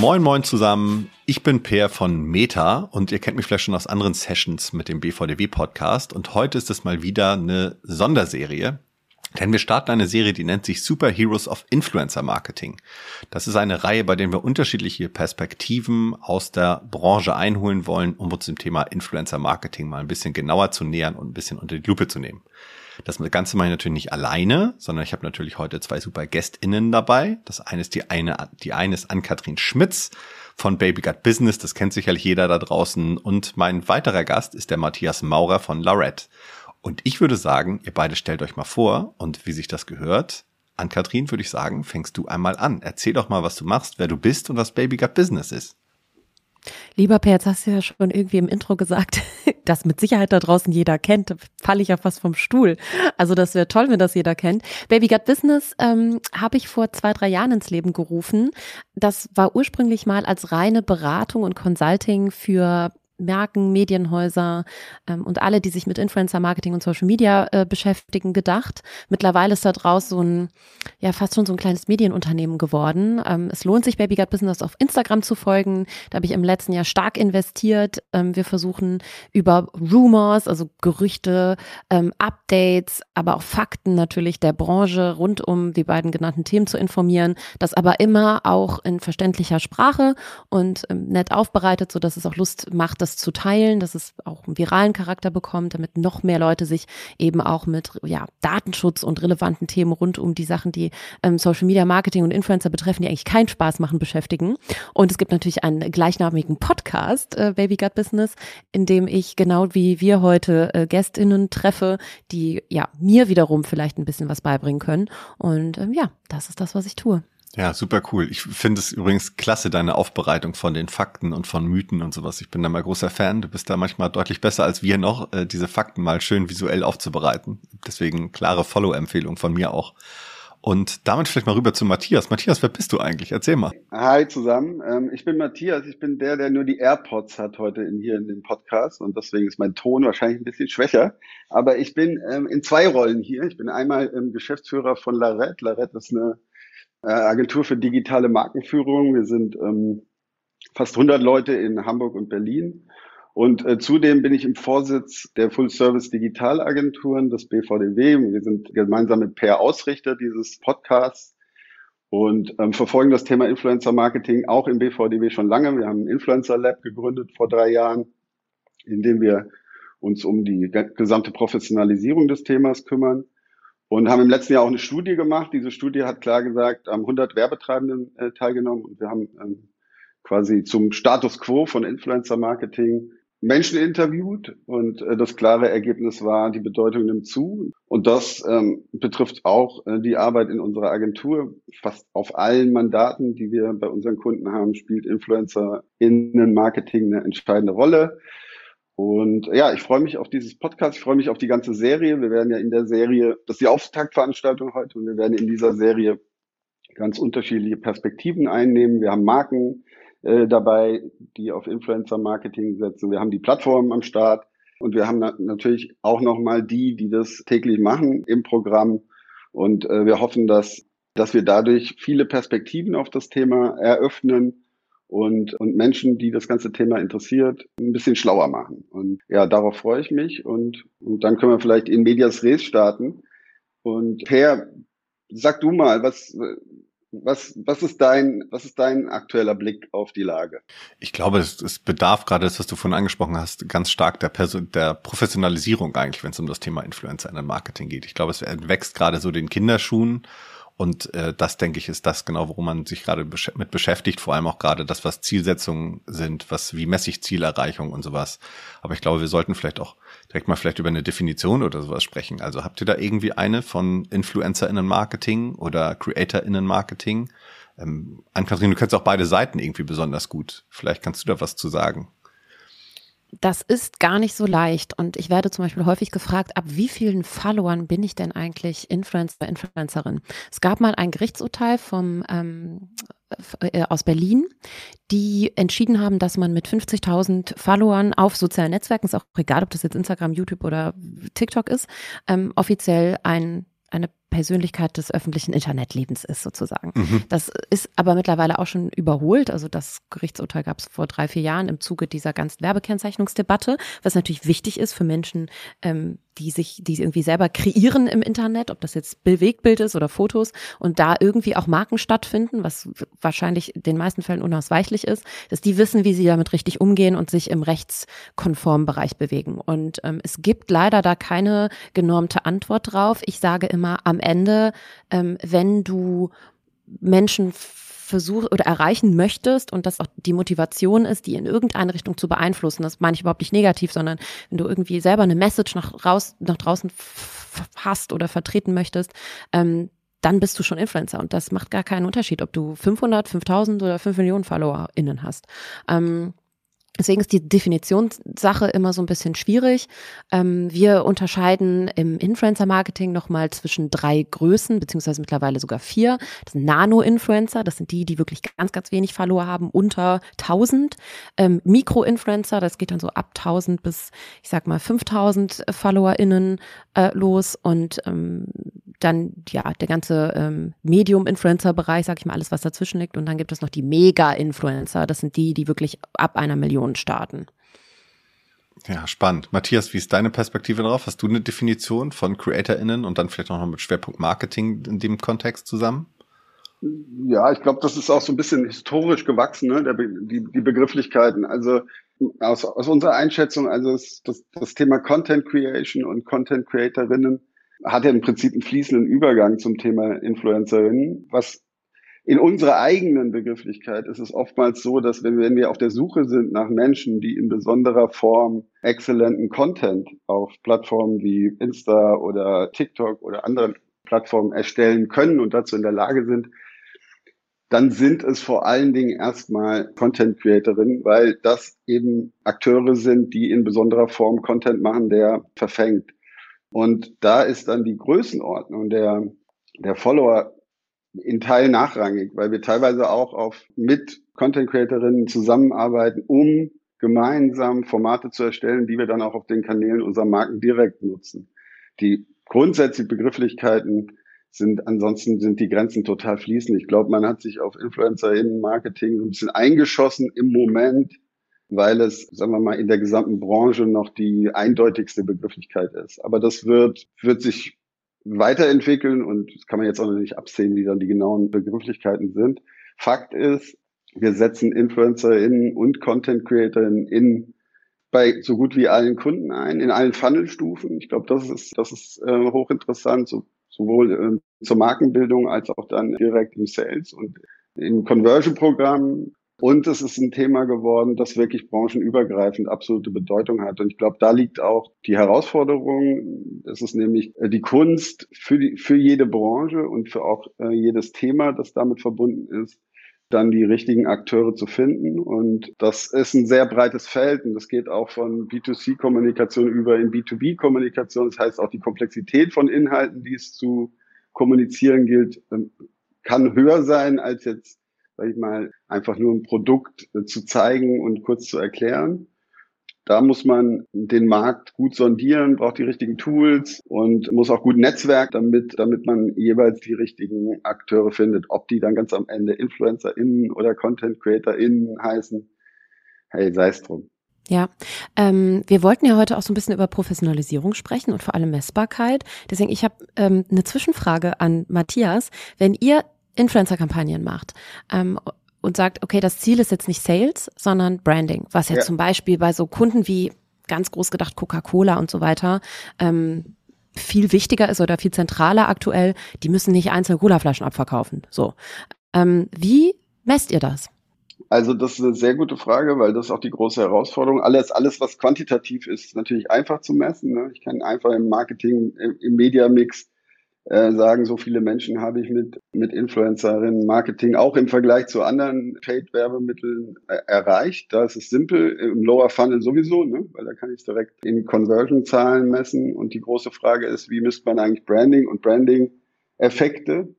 Moin moin zusammen, ich bin Per von Meta und ihr kennt mich vielleicht schon aus anderen Sessions mit dem BVDW Podcast und heute ist es mal wieder eine Sonderserie, denn wir starten eine Serie, die nennt sich Superheroes of Influencer Marketing. Das ist eine Reihe, bei der wir unterschiedliche Perspektiven aus der Branche einholen wollen, um uns dem Thema Influencer Marketing mal ein bisschen genauer zu nähern und ein bisschen unter die Lupe zu nehmen. Das Ganze mache ich natürlich nicht alleine, sondern ich habe natürlich heute zwei super GästInnen dabei. Das eine ist die eine, die eine ist Ann-Kathrin Schmitz von Baby Gut Business. Das kennt sicherlich jeder da draußen. Und mein weiterer Gast ist der Matthias Maurer von Lorette. Und ich würde sagen, ihr beide stellt euch mal vor und wie sich das gehört. Ann-Kathrin würde ich sagen, fängst du einmal an. Erzähl doch mal, was du machst, wer du bist und was Baby Gut Business ist. Lieber Per, jetzt hast du ja schon irgendwie im Intro gesagt, dass mit Sicherheit da draußen jeder kennt. Falle ich ja fast vom Stuhl. Also das wäre toll, wenn das jeder kennt. Baby Gut Business ähm, habe ich vor zwei, drei Jahren ins Leben gerufen. Das war ursprünglich mal als reine Beratung und Consulting für Marken, Medienhäuser ähm, und alle, die sich mit Influencer-Marketing und Social Media äh, beschäftigen, gedacht. Mittlerweile ist da draus so ein, ja, fast schon so ein kleines Medienunternehmen geworden. Ähm, es lohnt sich, Baby Gut Business auf Instagram zu folgen. Da habe ich im letzten Jahr stark investiert. Ähm, wir versuchen über Rumors, also Gerüchte, ähm, Updates, aber auch Fakten natürlich der Branche rund um die beiden genannten Themen zu informieren. Das aber immer auch in verständlicher Sprache und ähm, nett aufbereitet, so dass es auch Lust macht, das das zu teilen, dass es auch einen viralen Charakter bekommt, damit noch mehr Leute sich eben auch mit ja, Datenschutz und relevanten Themen rund um die Sachen, die ähm, Social Media Marketing und Influencer betreffen, die eigentlich keinen Spaß machen, beschäftigen. Und es gibt natürlich einen gleichnamigen Podcast, äh, Baby Gut Business, in dem ich genau wie wir heute äh, GästInnen treffe, die ja mir wiederum vielleicht ein bisschen was beibringen können. Und ähm, ja, das ist das, was ich tue. Ja, super cool. Ich finde es übrigens klasse, deine Aufbereitung von den Fakten und von Mythen und sowas. Ich bin da mal großer Fan. Du bist da manchmal deutlich besser als wir noch, äh, diese Fakten mal schön visuell aufzubereiten. Deswegen klare Follow-Empfehlung von mir auch. Und damit vielleicht mal rüber zu Matthias. Matthias, wer bist du eigentlich? Erzähl mal. Hi zusammen. Ähm, ich bin Matthias. Ich bin der, der nur die AirPods hat heute in, hier in dem Podcast. Und deswegen ist mein Ton wahrscheinlich ein bisschen schwächer. Aber ich bin ähm, in zwei Rollen hier. Ich bin einmal ähm, Geschäftsführer von Larette. Larette ist eine Agentur für digitale Markenführung. Wir sind ähm, fast 100 Leute in Hamburg und Berlin. Und äh, zudem bin ich im Vorsitz der Full-Service Digitalagenturen des BVDW. Wir sind gemeinsam mit Per Ausrichter dieses Podcasts und ähm, verfolgen das Thema Influencer Marketing auch im BVDW schon lange. Wir haben ein Influencer Lab gegründet vor drei Jahren, in dem wir uns um die gesamte Professionalisierung des Themas kümmern und haben im letzten Jahr auch eine Studie gemacht. Diese Studie hat klar gesagt, haben 100 Werbetreibenden äh, teilgenommen und wir haben ähm, quasi zum Status quo von Influencer Marketing Menschen interviewt und äh, das klare Ergebnis war, die Bedeutung nimmt zu. Und das ähm, betrifft auch äh, die Arbeit in unserer Agentur. Fast auf allen Mandaten, die wir bei unseren Kunden haben, spielt Influencer Innen Marketing eine entscheidende Rolle. Und ja, ich freue mich auf dieses Podcast, ich freue mich auf die ganze Serie. Wir werden ja in der Serie, das ist die Auftaktveranstaltung heute, und wir werden in dieser Serie ganz unterschiedliche Perspektiven einnehmen. Wir haben Marken äh, dabei, die auf Influencer-Marketing setzen. Wir haben die Plattformen am Start und wir haben na natürlich auch nochmal die, die das täglich machen im Programm. Und äh, wir hoffen, dass, dass wir dadurch viele Perspektiven auf das Thema eröffnen und, und Menschen, die das ganze Thema interessiert, ein bisschen schlauer machen. Und ja, darauf freue ich mich und, und dann können wir vielleicht in Medias Res starten. Und Per, sag du mal, was, was, was, ist dein, was ist dein aktueller Blick auf die Lage? Ich glaube, es, es bedarf gerade das, was du vorhin angesprochen hast, ganz stark der, Person, der Professionalisierung eigentlich, wenn es um das Thema Influencer in Marketing geht. Ich glaube, es wächst gerade so den Kinderschuhen und äh, das, denke ich, ist das genau, worum man sich gerade besch mit beschäftigt, vor allem auch gerade das, was Zielsetzungen sind, was wie messe ich Zielerreichung und sowas. Aber ich glaube, wir sollten vielleicht auch direkt mal vielleicht über eine Definition oder sowas sprechen. Also habt ihr da irgendwie eine von InfluencerInnen-Marketing oder CreatorInnen-Marketing? Ähm, Ann-Kathrin, du kennst auch beide Seiten irgendwie besonders gut. Vielleicht kannst du da was zu sagen. Das ist gar nicht so leicht. Und ich werde zum Beispiel häufig gefragt, ab wie vielen Followern bin ich denn eigentlich Influencer, Influencerin? Es gab mal ein Gerichtsurteil vom, ähm, äh, aus Berlin, die entschieden haben, dass man mit 50.000 Followern auf sozialen Netzwerken, ist auch egal, ob das jetzt Instagram, YouTube oder TikTok ist, ähm, offiziell ein eine Persönlichkeit des öffentlichen Internetlebens ist, sozusagen. Mhm. Das ist aber mittlerweile auch schon überholt. Also das Gerichtsurteil gab es vor drei, vier Jahren im Zuge dieser ganzen Werbekennzeichnungsdebatte, was natürlich wichtig ist für Menschen, ähm, die sich, die irgendwie selber kreieren im Internet, ob das jetzt Bewegtbild ist oder Fotos und da irgendwie auch Marken stattfinden, was wahrscheinlich in den meisten Fällen unausweichlich ist, dass die wissen, wie sie damit richtig umgehen und sich im rechtskonformen Bereich bewegen. Und ähm, es gibt leider da keine genormte Antwort drauf. Ich sage immer am Ende, ähm, wenn du Menschen versuchst oder erreichen möchtest und das auch die Motivation ist, die in irgendeine Richtung zu beeinflussen, das meine ich überhaupt nicht negativ, sondern wenn du irgendwie selber eine Message nach, raus, nach draußen hast oder vertreten möchtest, ähm, dann bist du schon Influencer und das macht gar keinen Unterschied, ob du 500, 5000 oder 5 Millionen FollowerInnen hast. Ähm, Deswegen ist die Definitionssache immer so ein bisschen schwierig. Ähm, wir unterscheiden im Influencer-Marketing nochmal zwischen drei Größen, beziehungsweise mittlerweile sogar vier. Das sind Nano-Influencer, das sind die, die wirklich ganz, ganz wenig Follower haben, unter 1000. Ähm, Mikro-Influencer, das geht dann so ab 1000 bis, ich sag mal, 5000 FollowerInnen äh, los. Und ähm, dann ja der ganze ähm, Medium-Influencer-Bereich, sag ich mal, alles, was dazwischen liegt. Und dann gibt es noch die Mega-Influencer. Das sind die, die wirklich ab einer Million starten. Ja, spannend. Matthias, wie ist deine Perspektive darauf? Hast du eine Definition von CreatorInnen und dann vielleicht auch noch mit Schwerpunkt Marketing in dem Kontext zusammen? Ja, ich glaube, das ist auch so ein bisschen historisch gewachsen, ne? Der, die, die Begrifflichkeiten. Also aus, aus unserer Einschätzung, also das, das, das Thema Content Creation und Content Creatorinnen hat ja im Prinzip einen fließenden Übergang zum Thema Influencerinnen, was in unserer eigenen Begrifflichkeit ist es oftmals so, dass wenn, wenn wir auf der Suche sind nach Menschen, die in besonderer Form exzellenten Content auf Plattformen wie Insta oder TikTok oder anderen Plattformen erstellen können und dazu in der Lage sind, dann sind es vor allen Dingen erstmal Content Creatorinnen, weil das eben Akteure sind, die in besonderer Form Content machen, der verfängt. Und da ist dann die Größenordnung der, der Follower in Teil nachrangig, weil wir teilweise auch auf mit Content Creatorinnen zusammenarbeiten, um gemeinsam Formate zu erstellen, die wir dann auch auf den Kanälen unserer Marken direkt nutzen. Die grundsätzlichen Begrifflichkeiten sind, ansonsten sind die Grenzen total fließend. Ich glaube, man hat sich auf InfluencerInnen-Marketing ein bisschen eingeschossen im Moment, weil es, sagen wir mal, in der gesamten Branche noch die eindeutigste Begrifflichkeit ist. Aber das wird, wird sich weiterentwickeln und das kann man jetzt auch noch nicht absehen, wie dann die genauen Begrifflichkeiten sind. Fakt ist, wir setzen InfluencerInnen und Content CreatorInnen in bei so gut wie allen Kunden ein, in allen Funnelstufen. Ich glaube, das ist, das ist äh, hochinteressant, so, sowohl äh, zur Markenbildung als auch dann direkt im Sales und in Conversion-Programmen und es ist ein Thema geworden, das wirklich branchenübergreifend absolute Bedeutung hat. Und ich glaube, da liegt auch die Herausforderung. Es ist nämlich äh, die Kunst für, die, für jede Branche und für auch äh, jedes Thema, das damit verbunden ist, dann die richtigen Akteure zu finden. Und das ist ein sehr breites Feld und das geht auch von B2C-Kommunikation über in B2B-Kommunikation. Das heißt, auch die Komplexität von Inhalten, die es zu kommunizieren gilt, ähm, kann höher sein als jetzt sag ich mal, einfach nur ein Produkt äh, zu zeigen und kurz zu erklären. Da muss man den Markt gut sondieren, braucht die richtigen Tools und muss auch gut Netzwerk, damit, damit man jeweils die richtigen Akteure findet. Ob die dann ganz am Ende InfluencerInnen oder Content CreatorInnen heißen, hey, sei es drum. Ja, ähm, wir wollten ja heute auch so ein bisschen über Professionalisierung sprechen und vor allem Messbarkeit. Deswegen, ich habe ähm, eine Zwischenfrage an Matthias. Wenn ihr Influencer-Kampagnen macht ähm, und sagt, okay, das Ziel ist jetzt nicht Sales, sondern Branding, was jetzt ja. zum Beispiel bei so Kunden wie ganz groß gedacht Coca-Cola und so weiter ähm, viel wichtiger ist oder viel zentraler aktuell, die müssen nicht einzelne Cola-Flaschen abverkaufen. So. Ähm, wie messt ihr das? Also das ist eine sehr gute Frage, weil das ist auch die große Herausforderung. Alles, alles was quantitativ ist, ist natürlich einfach zu messen. Ne? Ich kann einfach im Marketing, im, im Media-Mix äh, sagen, so viele Menschen habe ich mit, mit Influencerinnen Marketing auch im Vergleich zu anderen Paid-Werbemitteln äh, erreicht. Da ist es simpel, im Lower Funnel sowieso, ne? weil da kann ich es direkt in Conversion-Zahlen messen. Und die große Frage ist, wie misst man eigentlich Branding und Branding-Effekte?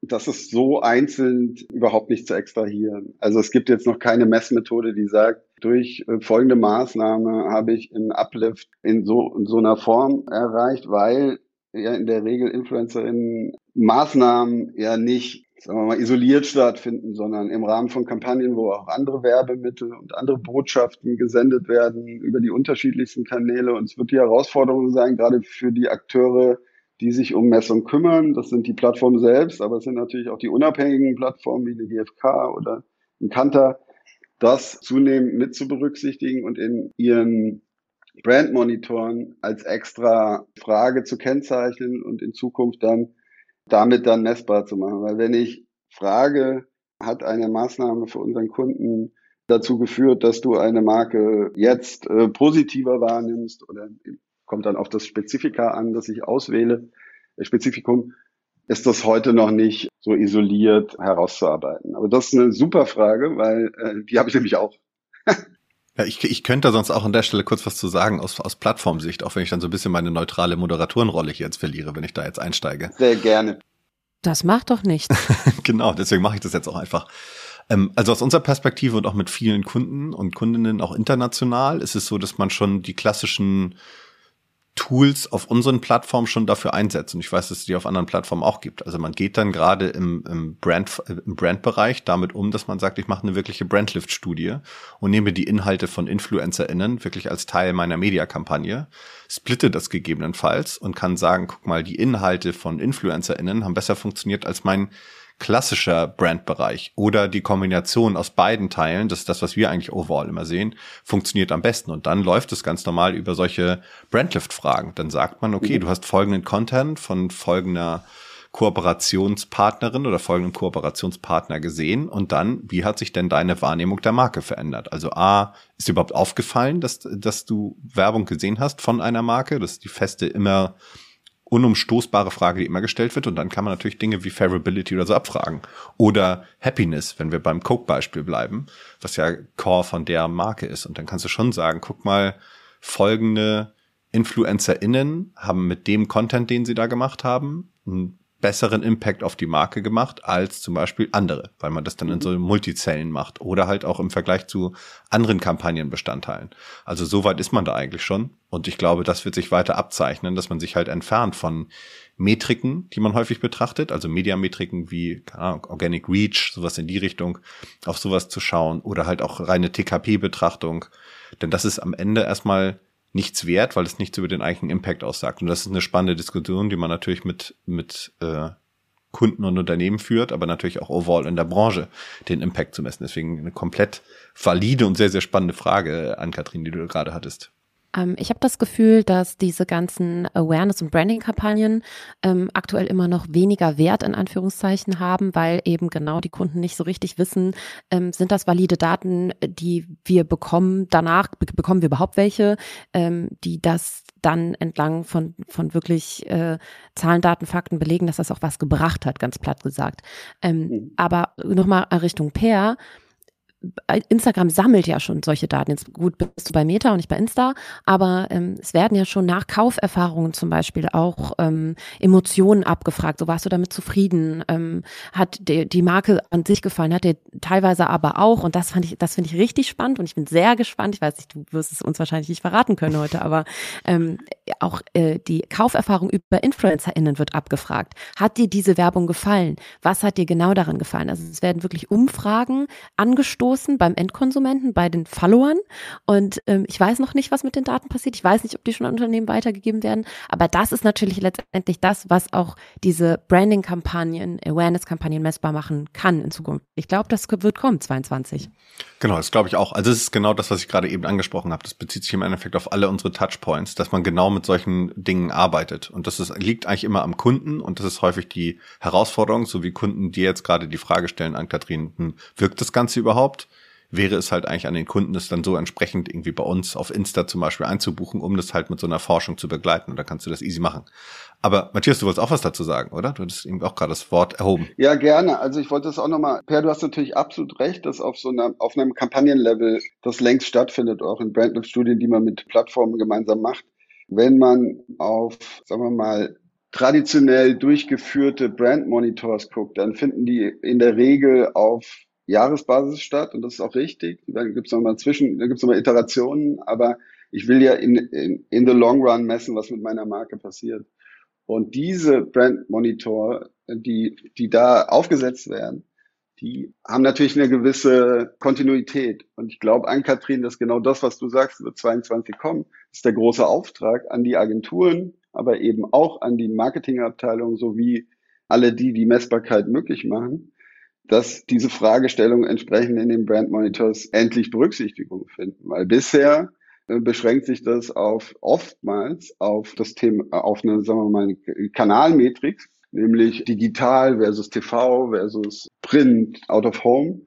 Das ist so einzeln überhaupt nicht zu extrahieren. Also es gibt jetzt noch keine Messmethode, die sagt, durch äh, folgende Maßnahme habe ich einen Uplift in so, in so einer Form erreicht, weil ja in der Regel Influencerinnen Maßnahmen ja nicht sagen wir mal, isoliert stattfinden, sondern im Rahmen von Kampagnen, wo auch andere Werbemittel und andere Botschaften gesendet werden über die unterschiedlichsten Kanäle. Und es wird die Herausforderung sein, gerade für die Akteure, die sich um Messung kümmern. Das sind die Plattformen selbst, aber es sind natürlich auch die unabhängigen Plattformen wie eine GfK oder Kanter, das zunehmend mit zu berücksichtigen und in ihren Brandmonitoren als extra Frage zu kennzeichnen und in Zukunft dann damit dann messbar zu machen. Weil wenn ich frage, hat eine Maßnahme für unseren Kunden dazu geführt, dass du eine Marke jetzt äh, positiver wahrnimmst oder kommt dann auf das Spezifika an, das ich auswähle, das Spezifikum, ist das heute noch nicht so isoliert herauszuarbeiten. Aber das ist eine super Frage, weil äh, die habe ich nämlich auch. Ja, ich, ich könnte sonst auch an der Stelle kurz was zu sagen aus, aus Plattformsicht, auch wenn ich dann so ein bisschen meine neutrale Moderatorenrolle hier jetzt verliere, wenn ich da jetzt einsteige. Sehr gerne. Das macht doch nichts. genau, deswegen mache ich das jetzt auch einfach. Ähm, also aus unserer Perspektive und auch mit vielen Kunden und Kundinnen auch international ist es so, dass man schon die klassischen Tools auf unseren Plattformen schon dafür einsetzt. Und ich weiß, dass es die auf anderen Plattformen auch gibt. Also man geht dann gerade im, im, Brand, im Brandbereich damit um, dass man sagt, ich mache eine wirkliche Brandlift-Studie und nehme die Inhalte von InfluencerInnen wirklich als Teil meiner Mediakampagne, splitte das gegebenenfalls und kann sagen, guck mal, die Inhalte von InfluencerInnen haben besser funktioniert als mein klassischer Brandbereich oder die Kombination aus beiden Teilen, das ist das, was wir eigentlich overall immer sehen, funktioniert am besten. Und dann läuft es ganz normal über solche Brandlift-Fragen. Dann sagt man, okay, mhm. du hast folgenden Content von folgender Kooperationspartnerin oder folgenden Kooperationspartner gesehen und dann, wie hat sich denn deine Wahrnehmung der Marke verändert? Also A, ist dir überhaupt aufgefallen, dass, dass du Werbung gesehen hast von einer Marke? Das ist die feste immer unumstoßbare Frage, die immer gestellt wird. Und dann kann man natürlich Dinge wie Favorability oder so abfragen. Oder Happiness, wenn wir beim Coke-Beispiel bleiben, was ja Core von der Marke ist. Und dann kannst du schon sagen, guck mal, folgende InfluencerInnen haben mit dem Content, den sie da gemacht haben, ein besseren Impact auf die Marke gemacht als zum Beispiel andere, weil man das dann in mhm. so Multizellen macht oder halt auch im Vergleich zu anderen Kampagnenbestandteilen. Also so weit ist man da eigentlich schon. Und ich glaube, das wird sich weiter abzeichnen, dass man sich halt entfernt von Metriken, die man häufig betrachtet, also Mediametriken wie Ahnung, Organic Reach, sowas in die Richtung, auf sowas zu schauen oder halt auch reine TKP-Betrachtung. Denn das ist am Ende erstmal nichts wert, weil es nichts über den eigenen Impact aussagt. Und das ist eine spannende Diskussion, die man natürlich mit, mit äh, Kunden und Unternehmen führt, aber natürlich auch overall in der Branche den Impact zu messen. Deswegen eine komplett valide und sehr, sehr spannende Frage an Kathrin, die du gerade hattest. Ähm, ich habe das Gefühl, dass diese ganzen Awareness- und Branding-Kampagnen ähm, aktuell immer noch weniger Wert in Anführungszeichen haben, weil eben genau die Kunden nicht so richtig wissen, ähm, sind das valide Daten, die wir bekommen. Danach bekommen wir überhaupt welche, ähm, die das dann entlang von, von wirklich äh, Zahlen, Daten, Fakten belegen, dass das auch was gebracht hat, ganz platt gesagt. Ähm, mhm. Aber nochmal Richtung Pair Instagram sammelt ja schon solche Daten. Jetzt gut bist du bei Meta und nicht bei Insta, aber ähm, es werden ja schon nach Kauferfahrungen zum Beispiel auch ähm, Emotionen abgefragt. So warst du damit zufrieden? Ähm, hat die, die Marke an sich gefallen? Hat dir teilweise aber auch? Und das fand ich, das finde ich richtig spannend und ich bin sehr gespannt. Ich weiß nicht, du wirst es uns wahrscheinlich nicht verraten können heute, aber ähm, auch äh, die Kauferfahrung über InfluencerInnen wird abgefragt. Hat dir diese Werbung gefallen? Was hat dir genau daran gefallen? Also es werden wirklich Umfragen angestoßen beim Endkonsumenten, bei den Followern. Und ähm, ich weiß noch nicht, was mit den Daten passiert. Ich weiß nicht, ob die schon an Unternehmen weitergegeben werden. Aber das ist natürlich letztendlich das, was auch diese Branding-Kampagnen, Awareness-Kampagnen messbar machen kann in Zukunft. Ich glaube, das wird kommen, 22. Genau, das glaube ich auch. Also es ist genau das, was ich gerade eben angesprochen habe. Das bezieht sich im Endeffekt auf alle unsere Touchpoints, dass man genau mit solchen Dingen arbeitet. Und das ist, liegt eigentlich immer am Kunden und das ist häufig die Herausforderung, so wie Kunden dir jetzt gerade die Frage stellen an Kathrin, hm, wirkt das Ganze überhaupt? wäre es halt eigentlich an den Kunden, das dann so entsprechend irgendwie bei uns auf Insta zum Beispiel einzubuchen, um das halt mit so einer Forschung zu begleiten. Und da kannst du das easy machen. Aber Matthias, du wolltest auch was dazu sagen, oder? Du hattest eben auch gerade das Wort erhoben. Ja, gerne. Also ich wollte das auch nochmal, Per, du hast natürlich absolut recht, dass auf so einer, auf einem Kampagnenlevel das längst stattfindet, auch in Brandlift-Studien, die man mit Plattformen gemeinsam macht. Wenn man auf, sagen wir mal, traditionell durchgeführte Brand-Monitors guckt, dann finden die in der Regel auf Jahresbasis statt und das ist auch richtig. Dann gibt es nochmal zwischen, da gibt es nochmal Iterationen, aber ich will ja in, in, in the long run messen, was mit meiner Marke passiert. Und diese Brand Monitor, die, die da aufgesetzt werden, die haben natürlich eine gewisse Kontinuität. Und ich glaube an Kathrin, dass genau das, was du sagst, wird 22 kommen, ist der große Auftrag an die Agenturen, aber eben auch an die Marketingabteilung sowie alle die, die Messbarkeit möglich machen, dass diese Fragestellungen entsprechend in den Brand Monitors endlich Berücksichtigung finden. Weil bisher äh, beschränkt sich das auf oftmals auf das Thema, auf eine, sagen wir mal, Kanalmetrik, nämlich digital versus TV versus Print, out of home.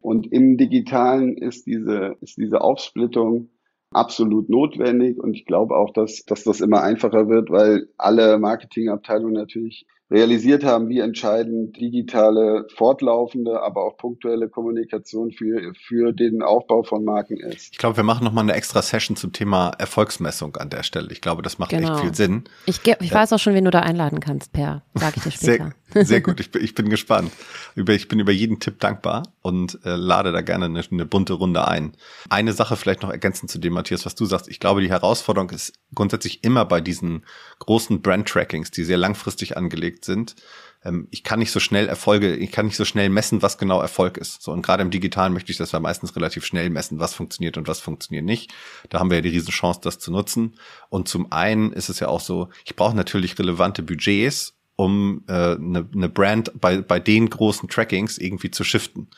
Und im Digitalen ist diese, ist diese Aufsplittung absolut notwendig. Und ich glaube auch, dass, dass das immer einfacher wird, weil alle Marketingabteilungen natürlich realisiert haben, wie entscheidend digitale, fortlaufende, aber auch punktuelle Kommunikation für, für den Aufbau von Marken ist. Ich glaube, wir machen nochmal eine extra Session zum Thema Erfolgsmessung an der Stelle. Ich glaube, das macht genau. echt viel Sinn. Ich, ich weiß auch schon, wen du da einladen kannst, Per. Sag ich dir später. Sehr, sehr gut, ich bin, ich bin gespannt. Über, ich bin über jeden Tipp dankbar und äh, lade da gerne eine, eine bunte Runde ein. Eine Sache vielleicht noch ergänzend zu dem, Matthias, was du sagst. Ich glaube, die Herausforderung ist grundsätzlich immer bei diesen großen Brand-Trackings, die sehr langfristig angelegt angelegt sind. Ähm, ich kann nicht so schnell Erfolge, ich kann nicht so schnell messen, was genau Erfolg ist. So, und gerade im Digitalen möchte ich das ja meistens relativ schnell messen, was funktioniert und was funktioniert nicht. Da haben wir ja die Riesenchance, das zu nutzen. Und zum einen ist es ja auch so, ich brauche natürlich relevante Budgets, um äh, eine, eine Brand bei, bei den großen Trackings irgendwie zu shiften.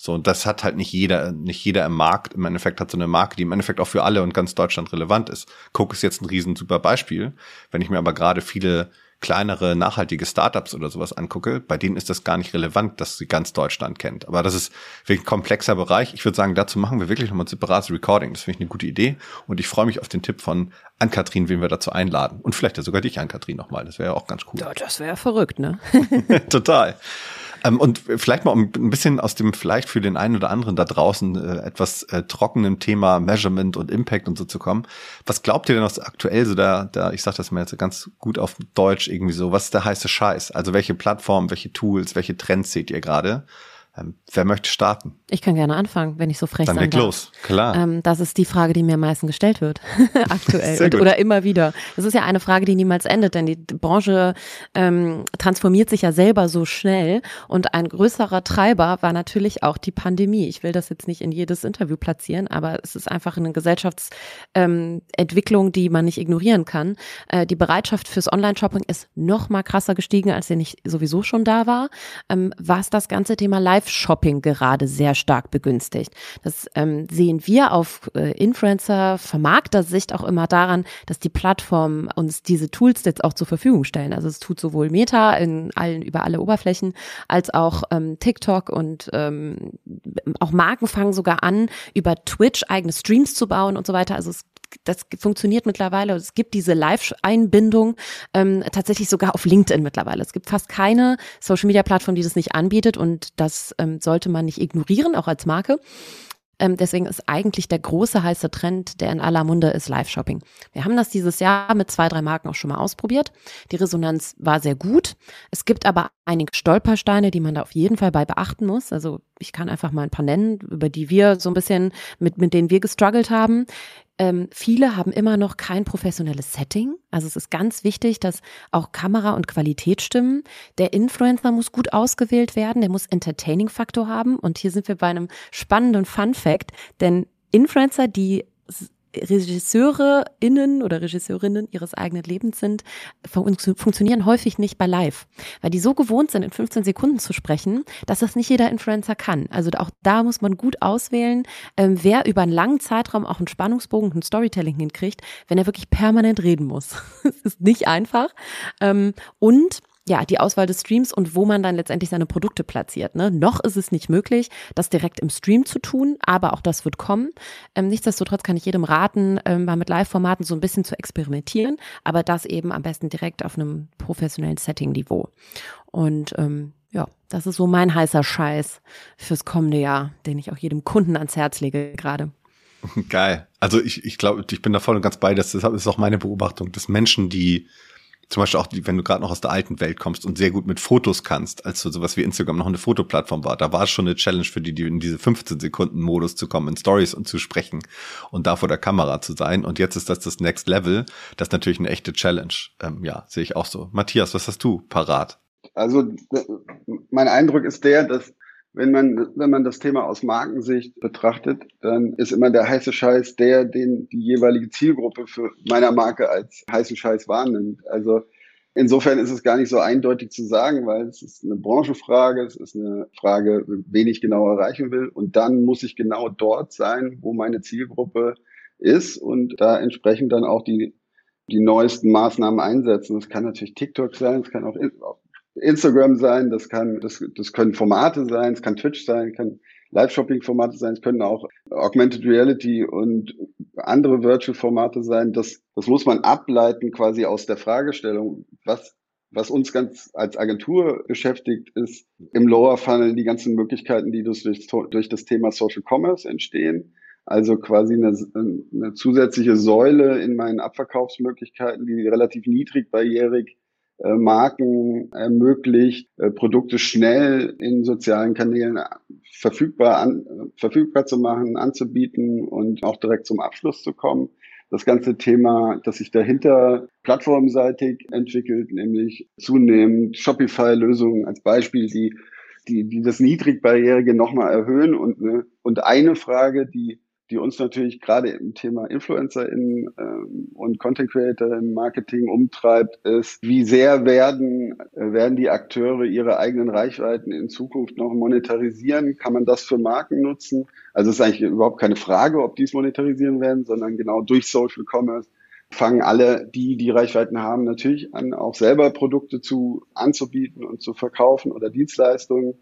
So, und das hat halt nicht jeder, nicht jeder im Markt. Im Endeffekt hat so eine Marke, die im Endeffekt auch für alle und ganz Deutschland relevant ist. Coke ist jetzt ein riesen super Beispiel. Wenn ich mir aber gerade viele kleinere, nachhaltige Startups oder sowas angucke, bei denen ist das gar nicht relevant, dass sie ganz Deutschland kennt. Aber das ist wirklich ein komplexer Bereich. Ich würde sagen, dazu machen wir wirklich nochmal ein separates Recording. Das finde ich eine gute Idee. Und ich freue mich auf den Tipp von Ann-Kathrin, wen wir dazu einladen. Und vielleicht ja sogar dich, Ann-Kathrin, nochmal. Das wäre ja auch ganz cool. Ja, das wäre verrückt, ne? Total. Ähm, und vielleicht mal um ein bisschen aus dem vielleicht für den einen oder anderen da draußen äh, etwas äh, trockenen Thema Measurement und Impact und so zu kommen. Was glaubt ihr denn aus aktuell so da, da ich sage das mal jetzt ganz gut auf Deutsch irgendwie so, was ist der heiße Scheiß? Also welche Plattformen, welche Tools, welche Trends seht ihr gerade? Ähm, wer möchte starten? Ich kann gerne anfangen, wenn ich so frech Dann sein darf. los, klar. Ähm, das ist die Frage, die mir am meisten gestellt wird, aktuell und, oder immer wieder. Das ist ja eine Frage, die niemals endet, denn die Branche ähm, transformiert sich ja selber so schnell und ein größerer Treiber war natürlich auch die Pandemie. Ich will das jetzt nicht in jedes Interview platzieren, aber es ist einfach eine Gesellschaftsentwicklung, die man nicht ignorieren kann. Äh, die Bereitschaft fürs Online-Shopping ist noch mal krasser gestiegen, als sie nicht sowieso schon da war. Ähm, was das ganze Thema Live Live-Shopping gerade sehr stark begünstigt. Das ähm, sehen wir auf äh, Influencer-Vermarkter-Sicht auch immer daran, dass die Plattformen uns diese Tools jetzt auch zur Verfügung stellen. Also es tut sowohl Meta in allen, über alle Oberflächen, als auch ähm, TikTok und ähm, auch Marken fangen sogar an, über Twitch eigene Streams zu bauen und so weiter. Also es das funktioniert mittlerweile. Es gibt diese Live-Einbindung ähm, tatsächlich sogar auf LinkedIn mittlerweile. Es gibt fast keine Social-Media-Plattform, die das nicht anbietet und das ähm, sollte man nicht ignorieren, auch als Marke. Ähm, deswegen ist eigentlich der große heiße Trend, der in aller Munde ist, Live-Shopping. Wir haben das dieses Jahr mit zwei, drei Marken auch schon mal ausprobiert. Die Resonanz war sehr gut. Es gibt aber einige Stolpersteine, die man da auf jeden Fall bei beachten muss. Also ich kann einfach mal ein paar nennen, über die wir so ein bisschen, mit, mit denen wir gestruggelt haben. Ähm, viele haben immer noch kein professionelles Setting. Also es ist ganz wichtig, dass auch Kamera und Qualität stimmen. Der Influencer muss gut ausgewählt werden, der muss Entertaining-Faktor haben. Und hier sind wir bei einem spannenden Fun Fact, denn Influencer, die RegisseurInnen oder Regisseurinnen ihres eigenen Lebens sind, fun funktionieren häufig nicht bei Live, weil die so gewohnt sind, in 15 Sekunden zu sprechen, dass das nicht jeder Influencer kann. Also auch da muss man gut auswählen, ähm, wer über einen langen Zeitraum auch einen Spannungsbogen, ein Storytelling hinkriegt, wenn er wirklich permanent reden muss. das ist nicht einfach. Ähm, und ja, die Auswahl des Streams und wo man dann letztendlich seine Produkte platziert. Ne? Noch ist es nicht möglich, das direkt im Stream zu tun, aber auch das wird kommen. Ähm, nichtsdestotrotz kann ich jedem raten, ähm, mal mit Live-Formaten so ein bisschen zu experimentieren, aber das eben am besten direkt auf einem professionellen Setting-Niveau. Und ähm, ja, das ist so mein heißer Scheiß fürs kommende Jahr, den ich auch jedem Kunden ans Herz lege gerade. Geil. Also ich, ich glaube, ich bin da voll und ganz bei, das ist auch meine Beobachtung, dass Menschen, die zum Beispiel auch, wenn du gerade noch aus der alten Welt kommst und sehr gut mit Fotos kannst, als so sowas wie Instagram noch eine Fotoplattform war, da war es schon eine Challenge für die, die in diese 15 Sekunden Modus zu kommen, in Stories und zu sprechen und da vor der Kamera zu sein. Und jetzt ist das das Next Level. Das ist natürlich eine echte Challenge. Ähm, ja, sehe ich auch so. Matthias, was hast du parat? Also mein Eindruck ist der, dass wenn man, wenn man das Thema aus Markensicht betrachtet, dann ist immer der heiße Scheiß der, den die jeweilige Zielgruppe für meiner Marke als heißen Scheiß wahrnimmt. Also insofern ist es gar nicht so eindeutig zu sagen, weil es ist eine Branchenfrage, es ist eine Frage, wen ich genau erreichen will. Und dann muss ich genau dort sein, wo meine Zielgruppe ist und da entsprechend dann auch die, die neuesten Maßnahmen einsetzen. Das kann natürlich TikTok sein, es kann auch Instagram sein, das kann, das, das können Formate sein, es kann Twitch sein, kann Live-Shopping-Formate sein, es können auch Augmented Reality und andere Virtual-Formate sein. Das, das muss man ableiten quasi aus der Fragestellung, was was uns ganz als Agentur beschäftigt, ist im Lower Funnel die ganzen Möglichkeiten, die durch, durch das Thema Social Commerce entstehen. Also quasi eine, eine zusätzliche Säule in meinen Abverkaufsmöglichkeiten, die relativ niedrig barrierig Marken ermöglicht, äh, Produkte schnell in sozialen Kanälen verfügbar, an, verfügbar zu machen, anzubieten und auch direkt zum Abschluss zu kommen. Das ganze Thema, das sich dahinter plattformseitig entwickelt, nämlich zunehmend Shopify-Lösungen als Beispiel, die, die, die das Niedrigbarrierige nochmal erhöhen und, ne, und eine Frage, die die uns natürlich gerade im Thema InfluencerInnen ähm, und Content Creator im Marketing umtreibt, ist, wie sehr werden, äh, werden die Akteure ihre eigenen Reichweiten in Zukunft noch monetarisieren? Kann man das für Marken nutzen? Also es ist eigentlich überhaupt keine Frage, ob die es monetarisieren werden, sondern genau durch Social Commerce fangen alle, die die Reichweiten haben, natürlich an, auch selber Produkte zu anzubieten und zu verkaufen oder Dienstleistungen.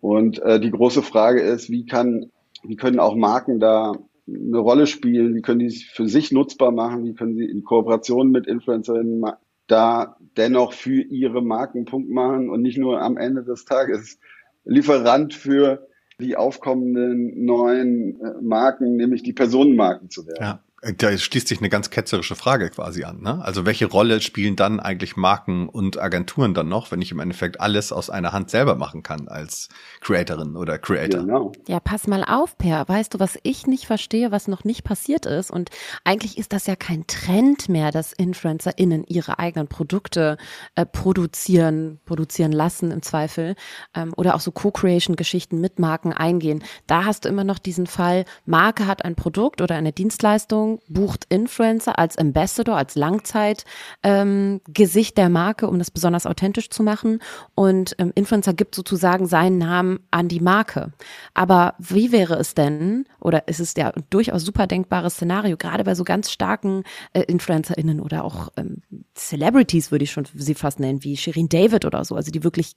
Und äh, die große Frage ist, wie kann wie können auch Marken da eine Rolle spielen? Wie können die es für sich nutzbar machen? Wie können sie in Kooperation mit Influencerinnen da dennoch für ihre Marken Punkt machen und nicht nur am Ende des Tages Lieferant für die aufkommenden neuen äh, Marken, nämlich die Personenmarken zu werden. Ja. Da schließt sich eine ganz ketzerische Frage quasi an. Ne? Also welche Rolle spielen dann eigentlich Marken und Agenturen dann noch, wenn ich im Endeffekt alles aus einer Hand selber machen kann als Creatorin oder Creator? Genau. Ja, pass mal auf, Per. Weißt du, was ich nicht verstehe, was noch nicht passiert ist? Und eigentlich ist das ja kein Trend mehr, dass InfluencerInnen ihre eigenen Produkte äh, produzieren, produzieren lassen im Zweifel ähm, oder auch so Co-Creation-Geschichten mit Marken eingehen. Da hast du immer noch diesen Fall, Marke hat ein Produkt oder eine Dienstleistung bucht Influencer als Ambassador, als Langzeitgesicht ähm, der Marke, um das besonders authentisch zu machen. Und ähm, Influencer gibt sozusagen seinen Namen an die Marke. Aber wie wäre es denn, oder ist es ja durchaus super denkbares Szenario, gerade bei so ganz starken äh, InfluencerInnen oder auch ähm, Celebrities, würde ich schon sie fast nennen, wie Shirin David oder so, also die wirklich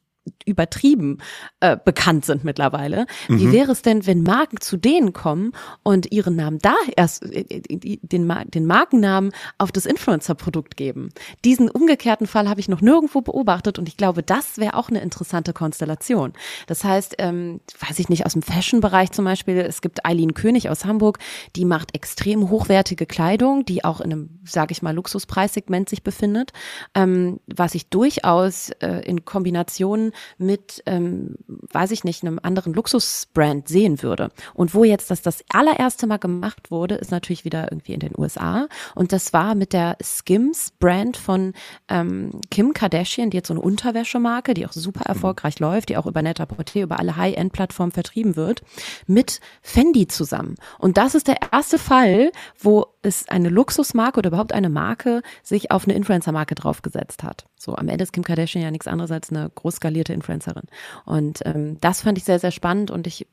übertrieben äh, bekannt sind mittlerweile. Mhm. Wie wäre es denn, wenn Marken zu denen kommen und ihren Namen da erst, äh, äh, den, den Markennamen auf das Influencer-Produkt geben? Diesen umgekehrten Fall habe ich noch nirgendwo beobachtet und ich glaube, das wäre auch eine interessante Konstellation. Das heißt, ähm, weiß ich nicht, aus dem Fashion-Bereich zum Beispiel, es gibt Eileen König aus Hamburg, die macht extrem hochwertige Kleidung, die auch in einem, sage ich mal, Luxuspreissegment sich befindet, ähm, was ich durchaus äh, in Kombination mit, ähm, weiß ich nicht, einem anderen Luxusbrand sehen würde. Und wo jetzt das das allererste Mal gemacht wurde, ist natürlich wieder irgendwie in den USA. Und das war mit der Skims Brand von ähm, Kim Kardashian, die jetzt so eine Unterwäschemarke, die auch super mhm. erfolgreich läuft, die auch über Net-a-Porter, über alle High-End-Plattformen vertrieben wird, mit Fendi zusammen. Und das ist der erste Fall, wo es eine Luxusmarke oder überhaupt eine Marke sich auf eine Influencer-Marke draufgesetzt hat. So am Ende ist Kim Kardashian ja nichts anderes als eine großskalierte Influencerin. Und ähm, das fand ich sehr, sehr spannend und ich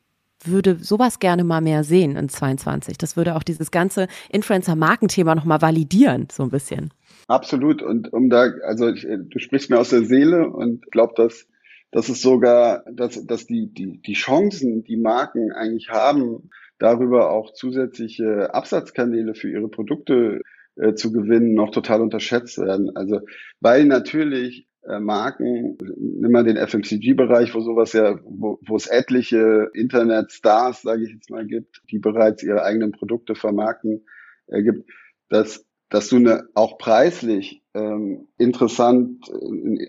würde sowas gerne mal mehr sehen in 22. Das würde auch dieses ganze Influencer-Markenthema nochmal validieren, so ein bisschen. Absolut. Und um da, also ich, du sprichst mir aus der Seele und glaub, dass, dass es sogar, dass, dass die, die, die Chancen, die Marken eigentlich haben, darüber auch zusätzliche Absatzkanäle für ihre Produkte äh, zu gewinnen, noch total unterschätzt werden. Also weil natürlich äh, Marken, nimm mal den FMCG-Bereich, wo sowas ja, wo, es etliche Internet-Stars, sage ich jetzt mal, gibt, die bereits ihre eigenen Produkte vermarkten, äh, gibt, dass, dass du eine, auch preislich ähm, interessant,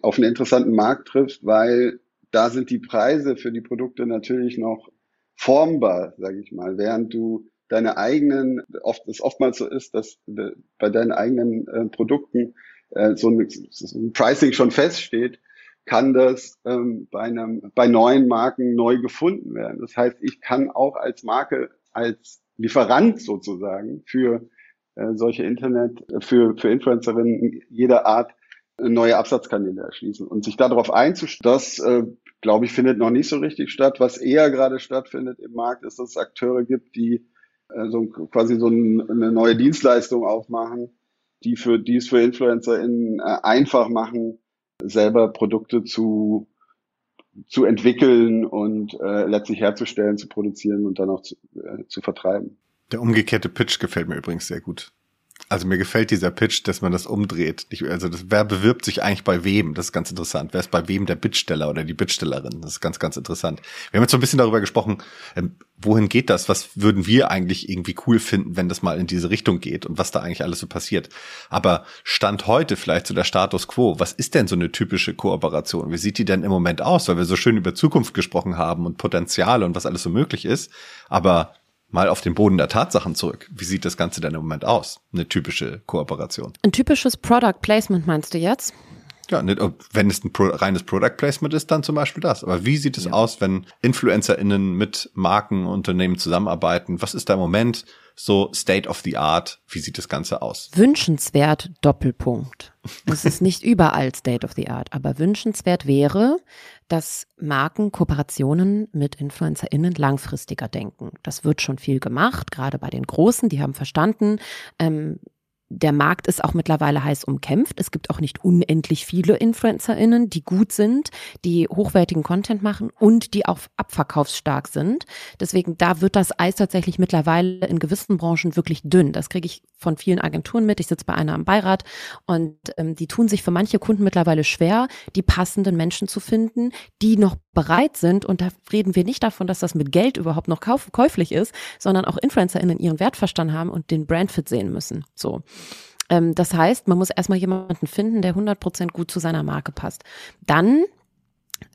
auf einen interessanten Markt trifft, weil da sind die Preise für die Produkte natürlich noch formbar, sage ich mal, während du deine eigenen, oft es oftmals so ist, dass bei deinen eigenen äh, Produkten äh, so, ein, so ein Pricing schon feststeht, kann das ähm, bei einem bei neuen Marken neu gefunden werden. Das heißt, ich kann auch als Marke, als Lieferant sozusagen für äh, solche Internet, für für Influencerinnen jeder Art äh, neue Absatzkanäle erschließen und sich darauf einzustellen, das äh, glaube ich findet noch nicht so richtig statt. Was eher gerade stattfindet im Markt, ist, dass es Akteure gibt, die äh, so quasi so ein, eine neue Dienstleistung aufmachen, die für die es für InfluencerInnen äh, einfach machen, selber Produkte zu zu entwickeln und äh, letztlich herzustellen, zu produzieren und dann auch zu, äh, zu vertreiben. Der umgekehrte Pitch gefällt mir übrigens sehr gut. Also mir gefällt dieser Pitch, dass man das umdreht. Ich, also das, wer bewirbt sich eigentlich bei wem? Das ist ganz interessant. Wer ist bei wem der Bittsteller oder die Bittstellerin? Das ist ganz, ganz interessant. Wir haben jetzt so ein bisschen darüber gesprochen, ähm, wohin geht das? Was würden wir eigentlich irgendwie cool finden, wenn das mal in diese Richtung geht und was da eigentlich alles so passiert? Aber Stand heute vielleicht zu so der Status quo. Was ist denn so eine typische Kooperation? Wie sieht die denn im Moment aus? Weil wir so schön über Zukunft gesprochen haben und Potenziale und was alles so möglich ist. Aber mal auf den Boden der Tatsachen zurück. Wie sieht das Ganze denn im Moment aus? Eine typische Kooperation. Ein typisches Product Placement meinst du jetzt? Ja, wenn es ein reines Product Placement ist, dann zum Beispiel das. Aber wie sieht es ja. aus, wenn InfluencerInnen mit Markenunternehmen zusammenarbeiten? Was ist da im Moment so State of the Art? Wie sieht das Ganze aus? Wünschenswert, Doppelpunkt. Es ist nicht überall State of the Art, aber wünschenswert wäre, dass Marken Kooperationen mit InfluencerInnen langfristiger denken. Das wird schon viel gemacht, gerade bei den Großen, die haben verstanden, ähm, der Markt ist auch mittlerweile heiß umkämpft. Es gibt auch nicht unendlich viele InfluencerInnen, die gut sind, die hochwertigen Content machen und die auch abverkaufsstark sind. Deswegen, da wird das Eis tatsächlich mittlerweile in gewissen Branchen wirklich dünn. Das kriege ich von vielen Agenturen mit. Ich sitze bei einer am Beirat und ähm, die tun sich für manche Kunden mittlerweile schwer, die passenden Menschen zu finden, die noch bereit sind. Und da reden wir nicht davon, dass das mit Geld überhaupt noch kauf käuflich ist, sondern auch InfluencerInnen ihren Wert verstanden haben und den Brandfit sehen müssen. So. Ähm, das heißt, man muss erstmal jemanden finden, der 100% gut zu seiner Marke passt. Dann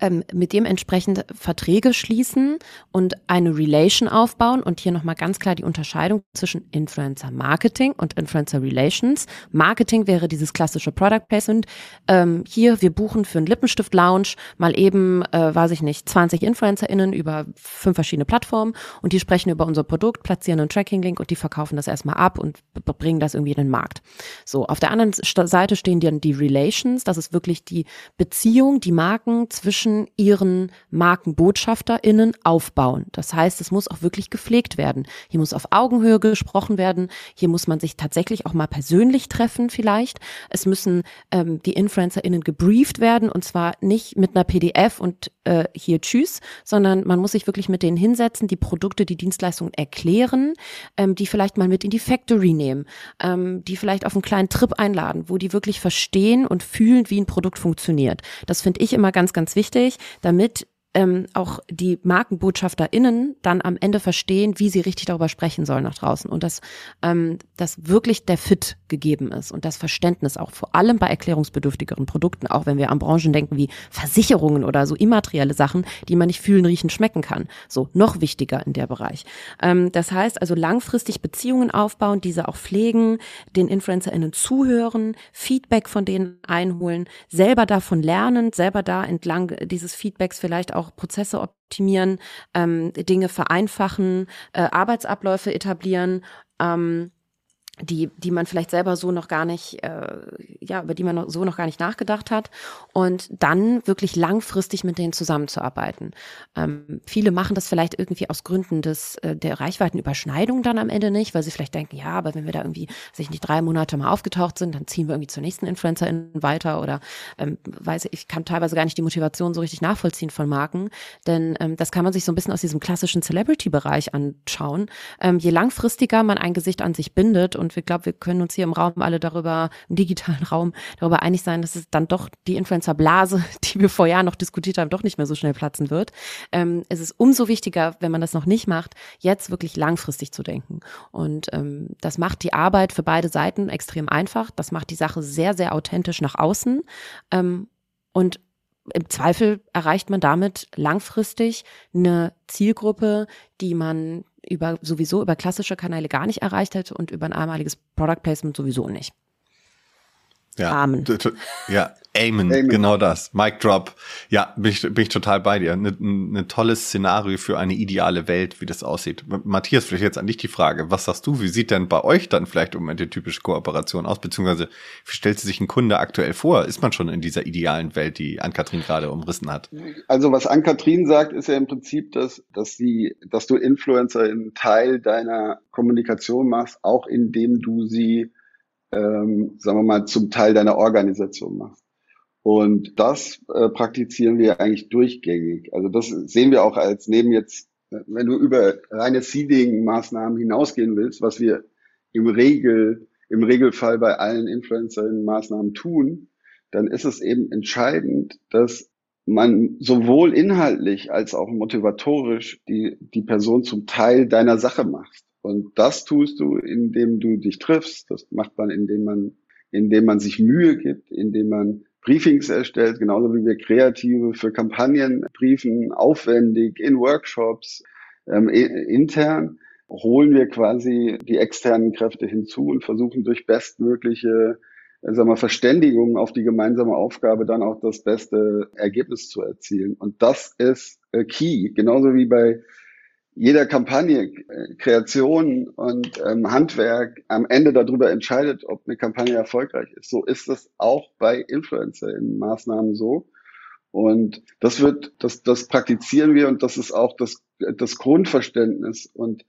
ähm, mit dem entsprechend Verträge schließen und eine Relation aufbauen. Und hier nochmal ganz klar die Unterscheidung zwischen Influencer Marketing und Influencer Relations. Marketing wäre dieses klassische Product Placement. Ähm, hier, wir buchen für einen Lippenstift Lounge mal eben, äh, weiß ich nicht, 20 InfluencerInnen über fünf verschiedene Plattformen und die sprechen über unser Produkt, platzieren einen Tracking-Link und die verkaufen das erstmal ab und bringen das irgendwie in den Markt. So, auf der anderen Seite stehen dann die Relations. Das ist wirklich die Beziehung, die Marken zwischen zwischen ihren MarkenbotschafterInnen aufbauen. Das heißt, es muss auch wirklich gepflegt werden. Hier muss auf Augenhöhe gesprochen werden. Hier muss man sich tatsächlich auch mal persönlich treffen vielleicht. Es müssen ähm, die InfluencerInnen gebrieft werden und zwar nicht mit einer PDF und äh, hier tschüss, sondern man muss sich wirklich mit denen hinsetzen, die Produkte, die Dienstleistungen erklären, ähm, die vielleicht mal mit in die Factory nehmen, ähm, die vielleicht auf einen kleinen Trip einladen, wo die wirklich verstehen und fühlen, wie ein Produkt funktioniert. Das finde ich immer ganz, ganz wichtig, damit ähm, auch die MarkenbotschafterInnen dann am Ende verstehen, wie sie richtig darüber sprechen sollen nach draußen und dass, ähm, dass wirklich der Fit gegeben ist und das Verständnis auch vor allem bei erklärungsbedürftigeren Produkten, auch wenn wir an Branchen denken wie Versicherungen oder so immaterielle Sachen, die man nicht fühlen, riechen, schmecken kann. So, noch wichtiger in der Bereich. Ähm, das heißt also langfristig Beziehungen aufbauen, diese auch pflegen, den InfluencerInnen zuhören, Feedback von denen einholen, selber davon lernen, selber da entlang dieses Feedbacks vielleicht auch auch Prozesse optimieren, ähm, Dinge vereinfachen, äh, Arbeitsabläufe etablieren. Ähm, die, die man vielleicht selber so noch gar nicht, äh, ja, über die man so noch gar nicht nachgedacht hat und dann wirklich langfristig mit denen zusammenzuarbeiten. Ähm, viele machen das vielleicht irgendwie aus Gründen des, äh, der Reichweitenüberschneidung dann am Ende nicht, weil sie vielleicht denken, ja, aber wenn wir da irgendwie, sich nicht drei Monate mal aufgetaucht sind, dann ziehen wir irgendwie zur nächsten Influencerin weiter oder ähm, weiß ich, ich kann teilweise gar nicht die Motivation so richtig nachvollziehen von Marken, denn ähm, das kann man sich so ein bisschen aus diesem klassischen Celebrity-Bereich anschauen. Ähm, je langfristiger man ein Gesicht an sich bindet und und wir glauben, wir können uns hier im Raum alle darüber, im digitalen Raum, darüber einig sein, dass es dann doch die Influencer-Blase, die wir vor Jahren noch diskutiert haben, doch nicht mehr so schnell platzen wird. Ähm, es ist umso wichtiger, wenn man das noch nicht macht, jetzt wirklich langfristig zu denken. Und ähm, das macht die Arbeit für beide Seiten extrem einfach. Das macht die Sache sehr, sehr authentisch nach außen. Ähm, und im Zweifel erreicht man damit langfristig eine Zielgruppe, die man über sowieso über klassische Kanäle gar nicht erreicht hätte und über ein einmaliges Product Placement sowieso nicht. Ja, Amen. Ja, Amen, Amen, genau das. Mic Drop. Ja, bin ich, bin ich total bei dir. Ein ne, ne tolles Szenario für eine ideale Welt, wie das aussieht. Matthias, vielleicht jetzt an dich die Frage. Was sagst du, wie sieht denn bei euch dann vielleicht Moment die typische Kooperation aus? Beziehungsweise, wie stellt sich ein Kunde aktuell vor? Ist man schon in dieser idealen Welt, die Ann-Kathrin gerade umrissen hat? Also, was Ann-Kathrin sagt, ist ja im Prinzip, dass, dass sie, dass du Influencer in Teil deiner Kommunikation machst, auch indem du sie ähm, sagen wir mal, zum Teil deiner Organisation machst. Und das äh, praktizieren wir eigentlich durchgängig. Also das sehen wir auch als neben jetzt, wenn du über reine Seeding-Maßnahmen hinausgehen willst, was wir im Regel, im Regelfall bei allen Influencer-Maßnahmen tun, dann ist es eben entscheidend, dass man sowohl inhaltlich als auch motivatorisch die, die Person zum Teil deiner Sache machst. Und das tust du, indem du dich triffst. Das macht man, indem man, indem man sich Mühe gibt, indem man Briefings erstellt, genauso wie wir Kreative für Kampagnen briefen, aufwendig in Workshops, ähm, intern holen wir quasi die externen Kräfte hinzu und versuchen durch bestmögliche äh, sagen wir, Verständigung auf die gemeinsame Aufgabe dann auch das beste Ergebnis zu erzielen. Und das ist äh, key. Genauso wie bei jeder Kampagne, äh, Kreation und ähm, Handwerk am Ende darüber entscheidet, ob eine Kampagne erfolgreich ist. So ist es auch bei Influencer in Maßnahmen so. Und das wird, das, das praktizieren wir und das ist auch das, das Grundverständnis. Und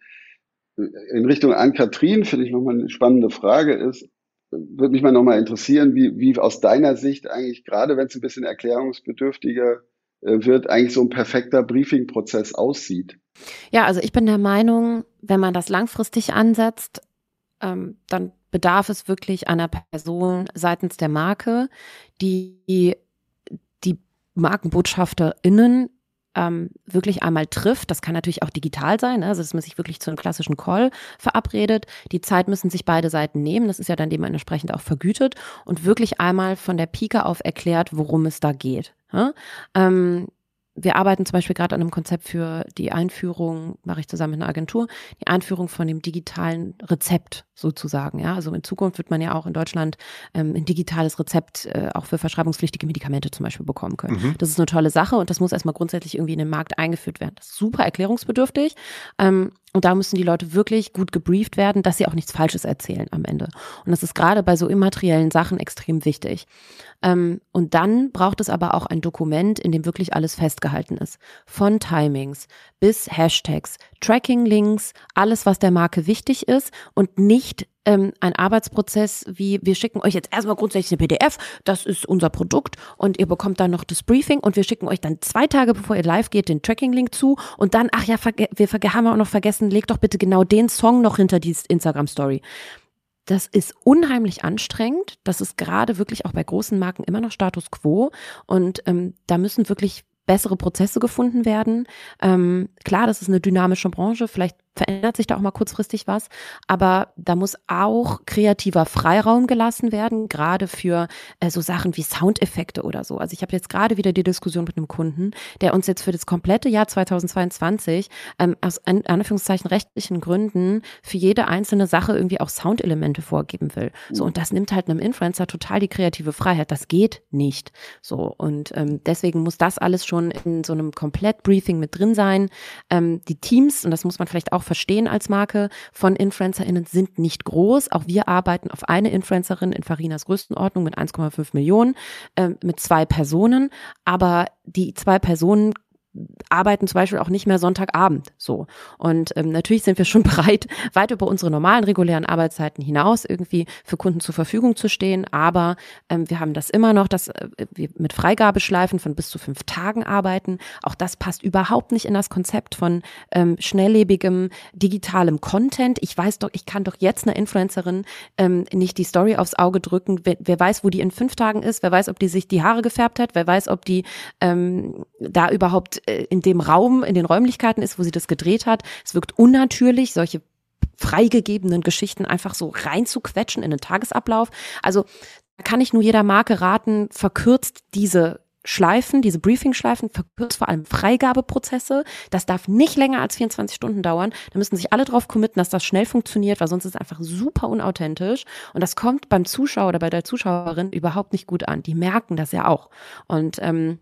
in Richtung Ann-Kathrin finde ich nochmal eine spannende Frage ist, würde mich mal nochmal interessieren, wie, wie aus deiner Sicht eigentlich, gerade wenn es ein bisschen erklärungsbedürftiger äh, wird, eigentlich so ein perfekter Briefing-Prozess aussieht. Ja, also ich bin der Meinung, wenn man das langfristig ansetzt, ähm, dann bedarf es wirklich einer Person seitens der Marke, die die MarkenbotschafterInnen ähm, wirklich einmal trifft. Das kann natürlich auch digital sein, ne? also dass man sich wirklich zu einem klassischen Call verabredet. Die Zeit müssen sich beide Seiten nehmen. Das ist ja dann dementsprechend auch vergütet und wirklich einmal von der Pike auf erklärt, worum es da geht. Ja? Ähm, wir arbeiten zum Beispiel gerade an einem Konzept für die Einführung, mache ich zusammen mit einer Agentur, die Einführung von dem digitalen Rezept sozusagen. Ja, also in Zukunft wird man ja auch in Deutschland ähm, ein digitales Rezept äh, auch für verschreibungspflichtige Medikamente zum Beispiel bekommen können. Mhm. Das ist eine tolle Sache und das muss erstmal grundsätzlich irgendwie in den Markt eingeführt werden. Das ist super erklärungsbedürftig. Ähm, und da müssen die Leute wirklich gut gebrieft werden, dass sie auch nichts Falsches erzählen am Ende. Und das ist gerade bei so immateriellen Sachen extrem wichtig. Ähm, und dann braucht es aber auch ein Dokument, in dem wirklich alles festgehalten ist. Von Timings bis Hashtags, Tracking-Links, alles, was der Marke wichtig ist und nicht ähm, ein Arbeitsprozess wie wir schicken euch jetzt erstmal grundsätzlich eine PDF, das ist unser Produkt und ihr bekommt dann noch das Briefing und wir schicken euch dann zwei Tage bevor ihr live geht den Tracking-Link zu und dann, ach ja, wir haben auch noch vergessen, legt doch bitte genau den Song noch hinter die Instagram-Story. Das ist unheimlich anstrengend. Das ist gerade wirklich auch bei großen Marken immer noch Status quo. Und ähm, da müssen wirklich bessere Prozesse gefunden werden. Ähm, klar, das ist eine dynamische Branche. Vielleicht verändert sich da auch mal kurzfristig was. Aber da muss auch kreativer Freiraum gelassen werden, gerade für äh, so Sachen wie Soundeffekte oder so. Also ich habe jetzt gerade wieder die Diskussion mit einem Kunden, der uns jetzt für das komplette Jahr 2022 ähm, aus in Anführungszeichen rechtlichen Gründen für jede einzelne Sache irgendwie auch Soundelemente vorgeben will. So, und das nimmt halt einem Influencer total die kreative Freiheit. Das geht nicht. So, und ähm, deswegen muss das alles schon in so einem Komplett-Briefing mit drin sein. Ähm, die Teams, und das muss man vielleicht auch auch verstehen als Marke von InfluencerInnen sind nicht groß. Auch wir arbeiten auf eine Influencerin in Farinas Größenordnung mit 1,5 Millionen, äh, mit zwei Personen. Aber die zwei Personen arbeiten zum Beispiel auch nicht mehr Sonntagabend so. Und ähm, natürlich sind wir schon bereit, weit über unsere normalen regulären Arbeitszeiten hinaus irgendwie für Kunden zur Verfügung zu stehen. Aber ähm, wir haben das immer noch, dass äh, wir mit Freigabeschleifen von bis zu fünf Tagen arbeiten. Auch das passt überhaupt nicht in das Konzept von ähm, schnelllebigem digitalem Content. Ich weiß doch, ich kann doch jetzt einer Influencerin ähm, nicht die Story aufs Auge drücken. Wer, wer weiß, wo die in fünf Tagen ist. Wer weiß, ob die sich die Haare gefärbt hat. Wer weiß, ob die ähm, da überhaupt in dem Raum, in den Räumlichkeiten ist, wo sie das gedreht hat. Es wirkt unnatürlich, solche freigegebenen Geschichten einfach so reinzuquetschen in den Tagesablauf. Also kann ich nur jeder Marke raten, verkürzt diese Schleifen, diese Briefing-Schleifen, verkürzt vor allem Freigabeprozesse. Das darf nicht länger als 24 Stunden dauern. Da müssen sich alle drauf committen, dass das schnell funktioniert, weil sonst ist es einfach super unauthentisch. Und das kommt beim Zuschauer oder bei der Zuschauerin überhaupt nicht gut an. Die merken das ja auch. Und ähm,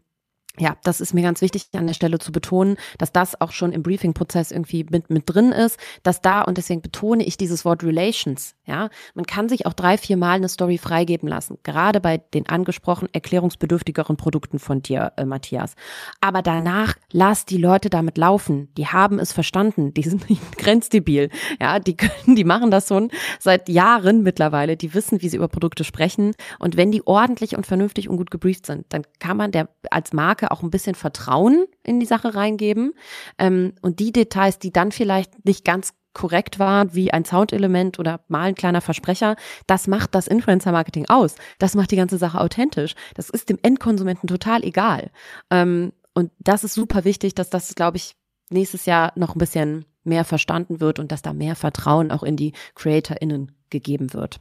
ja, das ist mir ganz wichtig an der Stelle zu betonen, dass das auch schon im Briefing-Prozess irgendwie mit, mit drin ist, dass da, und deswegen betone ich dieses Wort Relations, ja, man kann sich auch drei, vier Mal eine Story freigeben lassen, gerade bei den angesprochen erklärungsbedürftigeren Produkten von dir, äh, Matthias. Aber danach lass die Leute damit laufen, die haben es verstanden, die sind nicht grenzdebil, ja, die können, die machen das schon seit Jahren mittlerweile, die wissen, wie sie über Produkte sprechen. Und wenn die ordentlich und vernünftig und gut gebrieft sind, dann kann man der als Marke auch ein bisschen Vertrauen in die Sache reingeben. Ähm, und die Details, die dann vielleicht nicht ganz korrekt waren, wie ein Soundelement oder mal ein kleiner Versprecher, das macht das Influencer-Marketing aus. Das macht die ganze Sache authentisch. Das ist dem Endkonsumenten total egal. Ähm, und das ist super wichtig, dass das, glaube ich, nächstes Jahr noch ein bisschen mehr verstanden wird und dass da mehr Vertrauen auch in die CreatorInnen gegeben wird.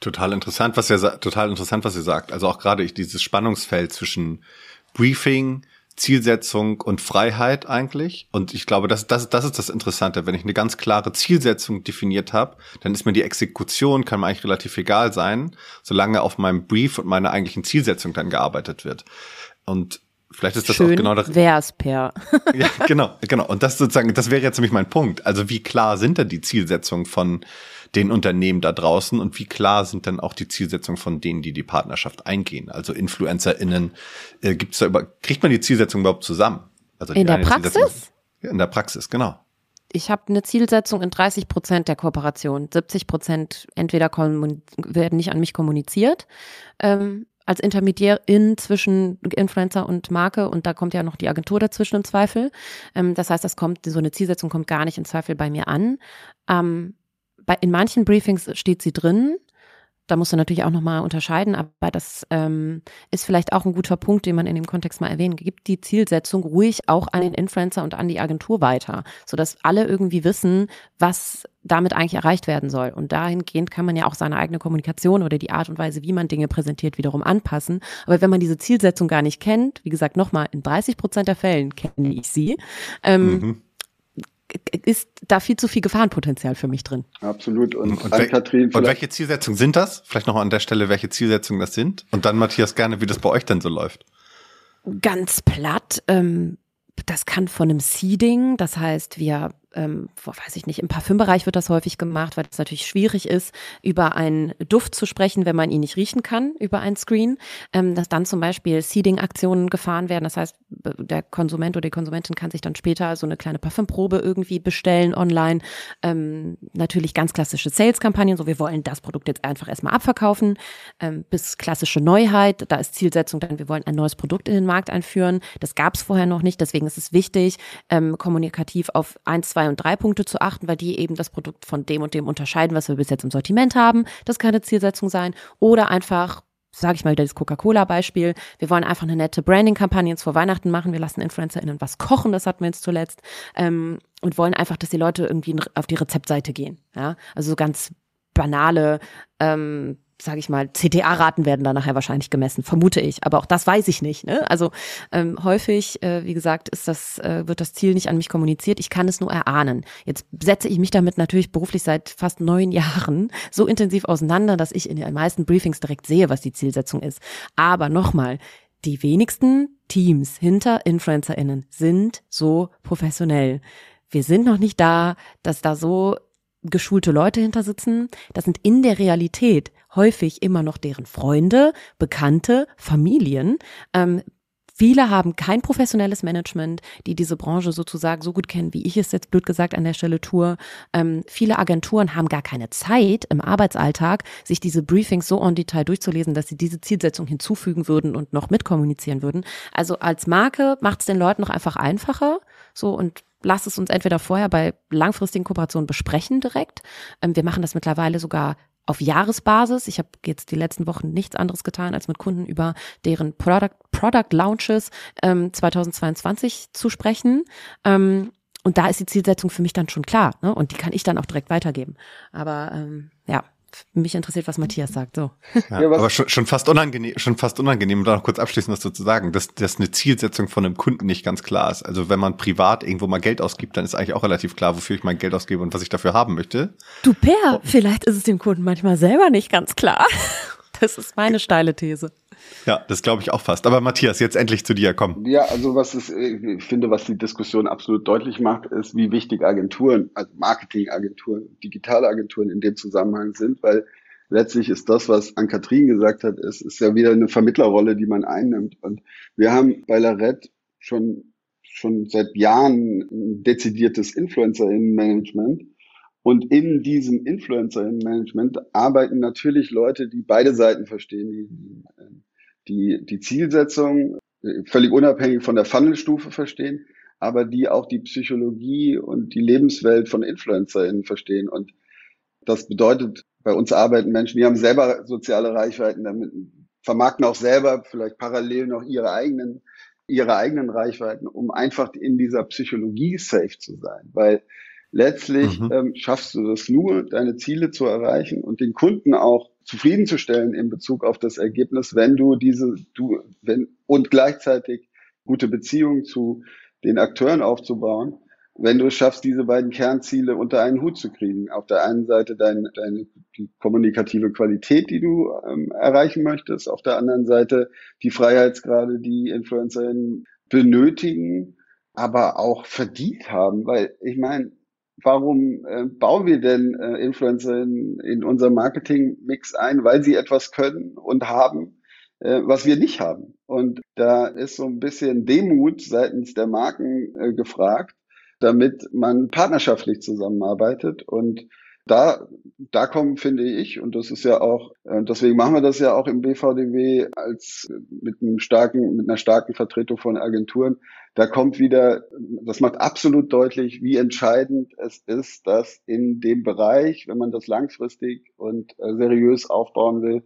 Total interessant, was ihr total interessant, was ihr sagt. Also auch gerade dieses Spannungsfeld zwischen Briefing, Zielsetzung und Freiheit eigentlich. Und ich glaube, das, das, das ist das Interessante. Wenn ich eine ganz klare Zielsetzung definiert habe, dann ist mir die Exekution, kann mir eigentlich relativ egal sein, solange auf meinem Brief und meiner eigentlichen Zielsetzung dann gearbeitet wird. Und vielleicht ist das Schön auch genau das. Wär's, Per. ja, genau, genau. Und das sozusagen, das wäre jetzt nämlich mein Punkt. Also wie klar sind denn die Zielsetzungen von den Unternehmen da draußen und wie klar sind dann auch die Zielsetzungen von denen, die die Partnerschaft eingehen? Also InfluencerInnen, äh, gibt's da über, kriegt man die Zielsetzung überhaupt zusammen? Also in der Praxis? in der Praxis, genau. Ich habe eine Zielsetzung in 30 Prozent der Kooperation. 70 Prozent entweder werden nicht an mich kommuniziert, ähm, als Intermediärin zwischen Influencer und Marke und da kommt ja noch die Agentur dazwischen im Zweifel. Ähm, das heißt, das kommt, so eine Zielsetzung kommt gar nicht im Zweifel bei mir an. Bei, in manchen Briefings steht sie drin. Da musst du natürlich auch nochmal unterscheiden, aber das ähm, ist vielleicht auch ein guter Punkt, den man in dem Kontext mal erwähnen. Gibt die Zielsetzung ruhig auch an den Influencer und an die Agentur weiter, sodass alle irgendwie wissen, was damit eigentlich erreicht werden soll. Und dahingehend kann man ja auch seine eigene Kommunikation oder die Art und Weise, wie man Dinge präsentiert, wiederum anpassen. Aber wenn man diese Zielsetzung gar nicht kennt, wie gesagt, nochmal, in 30 Prozent der Fällen kenne ich sie, ähm, mhm ist da viel zu viel Gefahrenpotenzial für mich drin. Absolut. Und, und, wel Katrin, und welche Zielsetzungen sind das? Vielleicht noch an der Stelle, welche Zielsetzungen das sind? Und dann, Matthias, gerne, wie das bei euch denn so läuft. Ganz platt. Ähm, das kann von einem Seeding, das heißt, wir ähm, weiß ich nicht, im Parfümbereich wird das häufig gemacht, weil es natürlich schwierig ist, über einen Duft zu sprechen, wenn man ihn nicht riechen kann, über ein Screen. Ähm, dass dann zum Beispiel Seeding-Aktionen gefahren werden. Das heißt, der Konsument oder die Konsumentin kann sich dann später so eine kleine Parfümprobe irgendwie bestellen online. Ähm, natürlich ganz klassische Sales-Kampagnen, so wir wollen das Produkt jetzt einfach erstmal abverkaufen, ähm, bis klassische Neuheit. Da ist Zielsetzung dann, wir wollen ein neues Produkt in den Markt einführen. Das gab es vorher noch nicht, deswegen ist es wichtig, ähm, kommunikativ auf ein, zwei zwei und drei Punkte zu achten, weil die eben das Produkt von dem und dem unterscheiden, was wir bis jetzt im Sortiment haben. Das kann eine Zielsetzung sein. Oder einfach sage ich mal wieder das Coca-Cola-Beispiel. Wir wollen einfach eine nette Branding-Kampagne jetzt vor Weihnachten machen. Wir lassen InfluencerInnen was kochen, das hatten wir jetzt zuletzt. Ähm, und wollen einfach, dass die Leute irgendwie auf die Rezeptseite gehen. Ja? Also so ganz banale ähm, sage ich mal, CTA-Raten werden da nachher wahrscheinlich gemessen, vermute ich. Aber auch das weiß ich nicht. Ne? Also ähm, häufig, äh, wie gesagt, ist das, äh, wird das Ziel nicht an mich kommuniziert. Ich kann es nur erahnen. Jetzt setze ich mich damit natürlich beruflich seit fast neun Jahren so intensiv auseinander, dass ich in den meisten Briefings direkt sehe, was die Zielsetzung ist. Aber nochmal, die wenigsten Teams hinter InfluencerInnen sind so professionell. Wir sind noch nicht da, dass da so geschulte Leute hinter sitzen. Das sind in der Realität häufig immer noch deren Freunde, Bekannte, Familien. Ähm, Viele haben kein professionelles Management, die diese Branche sozusagen so gut kennen, wie ich es jetzt blöd gesagt an der Stelle tue. Ähm, viele Agenturen haben gar keine Zeit im Arbeitsalltag, sich diese Briefings so en Detail durchzulesen, dass sie diese Zielsetzung hinzufügen würden und noch mitkommunizieren würden. Also als Marke macht es den Leuten noch einfach einfacher. So und lass es uns entweder vorher bei langfristigen Kooperationen besprechen direkt. Ähm, wir machen das mittlerweile sogar auf Jahresbasis. Ich habe jetzt die letzten Wochen nichts anderes getan, als mit Kunden über deren Product, Product Launches ähm, 2022 zu sprechen. Ähm, und da ist die Zielsetzung für mich dann schon klar. Ne? Und die kann ich dann auch direkt weitergeben. Aber ähm, ja, mich interessiert, was Matthias sagt. So. Ja, ja, aber schon, schon fast unangenehm, schon fast unangenehm, um da noch kurz abschließend was zu sagen, dass, dass eine Zielsetzung von einem Kunden nicht ganz klar ist. Also wenn man privat irgendwo mal Geld ausgibt, dann ist eigentlich auch relativ klar, wofür ich mein Geld ausgebe und was ich dafür haben möchte. Du Per, oh. vielleicht ist es dem Kunden manchmal selber nicht ganz klar. Das ist meine steile These. Ja, das glaube ich auch fast. Aber Matthias, jetzt endlich zu dir, komm. Ja, also was ist, ich finde, was die Diskussion absolut deutlich macht, ist, wie wichtig Agenturen, also Marketingagenturen, digitale Agenturen in dem Zusammenhang sind, weil letztlich ist das, was Ann-Kathrin gesagt hat, ist, ist ja wieder eine Vermittlerrolle, die man einnimmt. Und wir haben bei Larette schon, schon seit Jahren ein dezidiertes Influencer-Management. Und in diesem Influencer-Management arbeiten natürlich Leute, die beide Seiten verstehen, die, die, die Zielsetzung völlig unabhängig von der Funnelstufe verstehen, aber die auch die Psychologie und die Lebenswelt von InfluencerInnen verstehen. Und das bedeutet, bei uns arbeiten Menschen, die haben selber soziale Reichweiten, damit vermarkten auch selber vielleicht parallel noch ihre eigenen, ihre eigenen Reichweiten, um einfach in dieser Psychologie safe zu sein. Weil letztlich mhm. ähm, schaffst du das nur, deine Ziele zu erreichen und den Kunden auch zufriedenzustellen in Bezug auf das Ergebnis, wenn du diese, du, wenn, und gleichzeitig gute Beziehungen zu den Akteuren aufzubauen, wenn du es schaffst, diese beiden Kernziele unter einen Hut zu kriegen. Auf der einen Seite deine, deine die kommunikative Qualität, die du ähm, erreichen möchtest, auf der anderen Seite die Freiheitsgrade, die Influencerinnen benötigen, aber auch verdient haben. Weil ich meine, warum äh, bauen wir denn äh, Influencer in, in unser Marketing-Mix ein? Weil sie etwas können und haben, äh, was wir nicht haben. Und da ist so ein bisschen Demut seitens der Marken äh, gefragt, damit man partnerschaftlich zusammenarbeitet und da, da kommen, finde ich, und das ist ja auch, äh, deswegen machen wir das ja auch im BVDW als mit einem starken, mit einer starken Vertretung von Agenturen. Da kommt wieder, das macht absolut deutlich, wie entscheidend es ist, dass in dem Bereich, wenn man das langfristig und äh, seriös aufbauen will,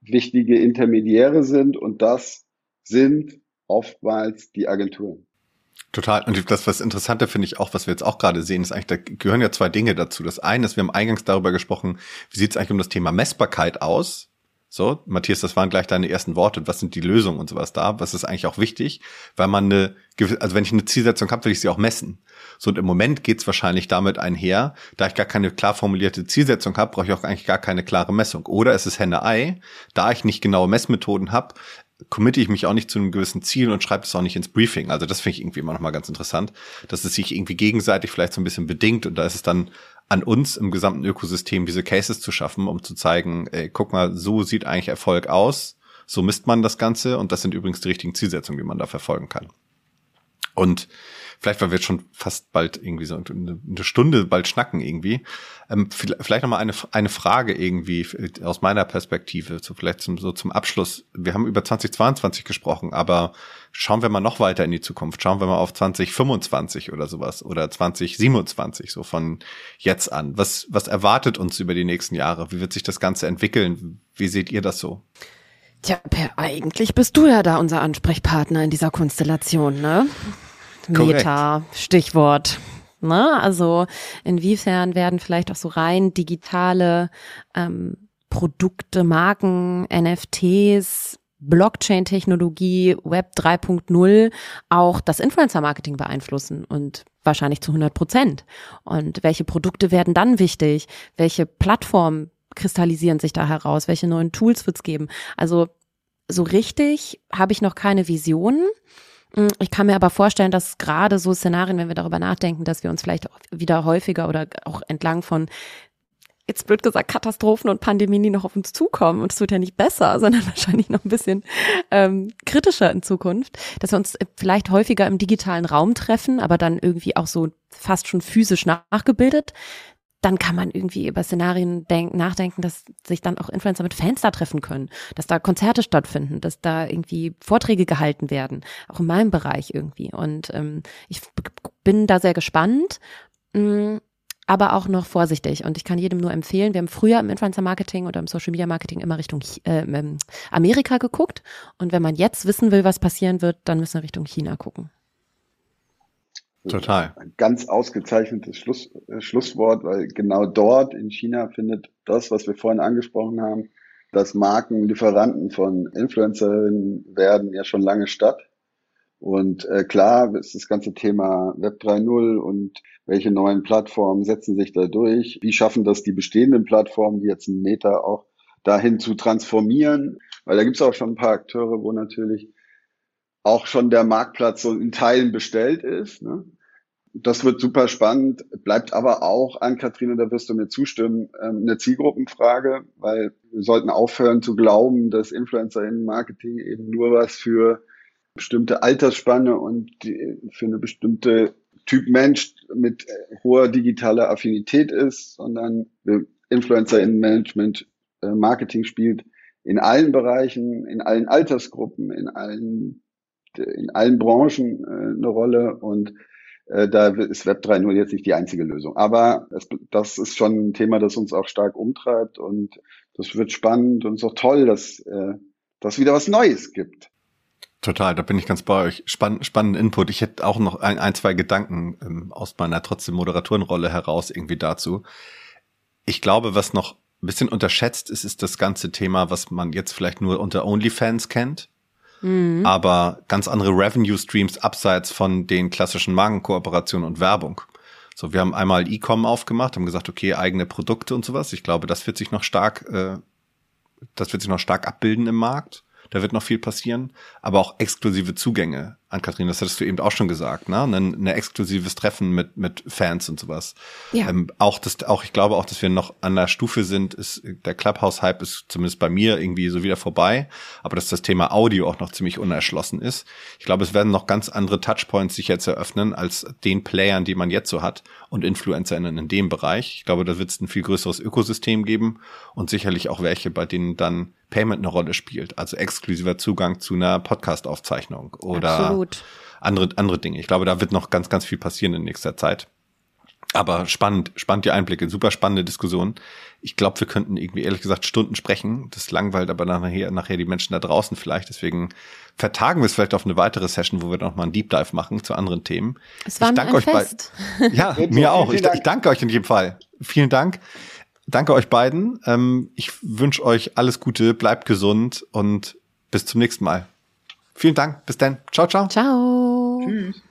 wichtige Intermediäre sind und das sind oftmals die Agenturen. Total. Und das, was Interessante finde ich auch, was wir jetzt auch gerade sehen, ist eigentlich, da gehören ja zwei Dinge dazu. Das eine ist, wir haben eingangs darüber gesprochen, wie sieht es eigentlich um das Thema Messbarkeit aus? So, Matthias, das waren gleich deine ersten Worte. Was sind die Lösungen und sowas da? Was ist eigentlich auch wichtig? Weil man eine, also wenn ich eine Zielsetzung habe, will ich sie auch messen. So, und im Moment geht's wahrscheinlich damit einher, da ich gar keine klar formulierte Zielsetzung habe, brauche ich auch eigentlich gar keine klare Messung. Oder es ist Henne-Ei, da ich nicht genaue Messmethoden habe, committe ich mich auch nicht zu einem gewissen Ziel und schreibe es auch nicht ins Briefing. Also das finde ich irgendwie immer noch mal ganz interessant, dass es sich irgendwie gegenseitig vielleicht so ein bisschen bedingt und da ist es dann an uns im gesamten Ökosystem diese Cases zu schaffen, um zu zeigen, ey, guck mal, so sieht eigentlich Erfolg aus, so misst man das Ganze und das sind übrigens die richtigen Zielsetzungen, die man da verfolgen kann. Und vielleicht, weil wir jetzt schon fast bald irgendwie so eine Stunde bald schnacken irgendwie, ähm, vielleicht nochmal eine, eine Frage irgendwie aus meiner Perspektive, so vielleicht zum, so zum Abschluss. Wir haben über 2022 gesprochen, aber schauen wir mal noch weiter in die Zukunft. Schauen wir mal auf 2025 oder sowas oder 2027, so von jetzt an. Was, was erwartet uns über die nächsten Jahre? Wie wird sich das Ganze entwickeln? Wie seht ihr das so? Tja, Per, eigentlich bist du ja da unser Ansprechpartner in dieser Konstellation, ne? Meta, Stichwort. Ne? Also inwiefern werden vielleicht auch so rein digitale ähm, Produkte, Marken, NFTs, Blockchain-Technologie, Web 3.0 auch das Influencer-Marketing beeinflussen und wahrscheinlich zu 100 Prozent. Und welche Produkte werden dann wichtig? Welche Plattformen kristallisieren sich da heraus? Welche neuen Tools wird es geben? Also so richtig habe ich noch keine Visionen. Mm, ich kann mir aber vorstellen, dass gerade so Szenarien, wenn wir darüber nachdenken, dass wir uns vielleicht wieder häufiger oder auch entlang von jetzt blöd gesagt, Katastrophen und Pandemien, die noch auf uns zukommen. Und es wird ja nicht besser, sondern wahrscheinlich noch ein bisschen ähm, kritischer in Zukunft, dass wir uns vielleicht häufiger im digitalen Raum treffen, aber dann irgendwie auch so fast schon physisch nachgebildet dann kann man irgendwie über Szenarien denken, nachdenken, dass sich dann auch Influencer mit Fans da treffen können, dass da Konzerte stattfinden, dass da irgendwie Vorträge gehalten werden, auch in meinem Bereich irgendwie. Und ähm, ich bin da sehr gespannt, mh, mm, aber auch noch vorsichtig. Und ich kann jedem nur empfehlen, wir haben früher im Influencer-Marketing oder im Social-Media-Marketing immer Richtung äh, Amerika geguckt. Und wenn man jetzt wissen will, was passieren wird, dann müssen wir Richtung China gucken. Total. Ein ganz ausgezeichnetes Schluss, äh, Schlusswort, weil genau dort in China findet das, was wir vorhin angesprochen haben, dass Marken Lieferanten von Influencerinnen werden, ja schon lange statt. Und äh, klar ist das ganze Thema Web 3.0 und welche neuen Plattformen setzen sich da durch? Wie schaffen das die bestehenden Plattformen, die jetzt ein Meta auch dahin zu transformieren? Weil da gibt es auch schon ein paar Akteure, wo natürlich auch schon der Marktplatz so in Teilen bestellt ist. Ne? Das wird super spannend, bleibt aber auch an Katrine, da wirst du mir zustimmen, ähm, eine Zielgruppenfrage, weil wir sollten aufhören zu glauben, dass Influencer-Marketing eben nur was für bestimmte Altersspanne und für eine bestimmte Typ Mensch mit hoher digitaler Affinität ist, sondern Influencer-Management, äh, Marketing spielt in allen Bereichen, in allen Altersgruppen, in allen in allen Branchen äh, eine Rolle und äh, da ist Web 3.0 jetzt nicht die einzige Lösung. Aber es, das ist schon ein Thema, das uns auch stark umtreibt und das wird spannend und ist auch toll, dass äh, das wieder was Neues gibt. Total, da bin ich ganz bei euch. Spann, spannenden Input. Ich hätte auch noch ein, ein zwei Gedanken ähm, aus meiner trotzdem Moderatorenrolle heraus irgendwie dazu. Ich glaube, was noch ein bisschen unterschätzt ist, ist das ganze Thema, was man jetzt vielleicht nur unter OnlyFans kennt mhm. aber ganz andere Revenue Streams abseits von den klassischen Markenkooperationen und Werbung. So, wir haben einmal E-Com aufgemacht, haben gesagt, okay, eigene Produkte und sowas. Ich glaube, das wird sich noch stark, äh, das wird sich noch stark abbilden im Markt. Da wird noch viel passieren, aber auch exklusive Zugänge an Kathrin, das hattest du eben auch schon gesagt, ne? Ein, ein exklusives Treffen mit, mit Fans und sowas. Ja. Ähm, auch das, auch, ich glaube auch, dass wir noch an der Stufe sind, ist, der Clubhouse-Hype ist zumindest bei mir irgendwie so wieder vorbei, aber dass das Thema Audio auch noch ziemlich unerschlossen ist. Ich glaube, es werden noch ganz andere Touchpoints sich jetzt eröffnen, als den Playern, die man jetzt so hat und InfluencerInnen in dem Bereich. Ich glaube, da wird es ein viel größeres Ökosystem geben und sicherlich auch welche, bei denen dann Payment eine Rolle spielt, also exklusiver Zugang zu einer Podcast-Aufzeichnung oder Absolut. andere, andere Dinge. Ich glaube, da wird noch ganz, ganz viel passieren in nächster Zeit. Aber spannend, spannend die Einblicke, super spannende Diskussion. Ich glaube, wir könnten irgendwie ehrlich gesagt Stunden sprechen. Das langweilt aber nachher, nachher die Menschen da draußen vielleicht. Deswegen vertagen wir es vielleicht auf eine weitere Session, wo wir noch mal einen Deep Dive machen zu anderen Themen. Es war ich danke euch Fest. Ja, mir auch. Ich, ich, danke euch in jedem Fall. Vielen Dank. Danke euch beiden. Ähm, ich wünsche euch alles Gute, bleibt gesund und bis zum nächsten Mal. Vielen Dank. Bis dann. Ciao, ciao. Ciao. Tschüss.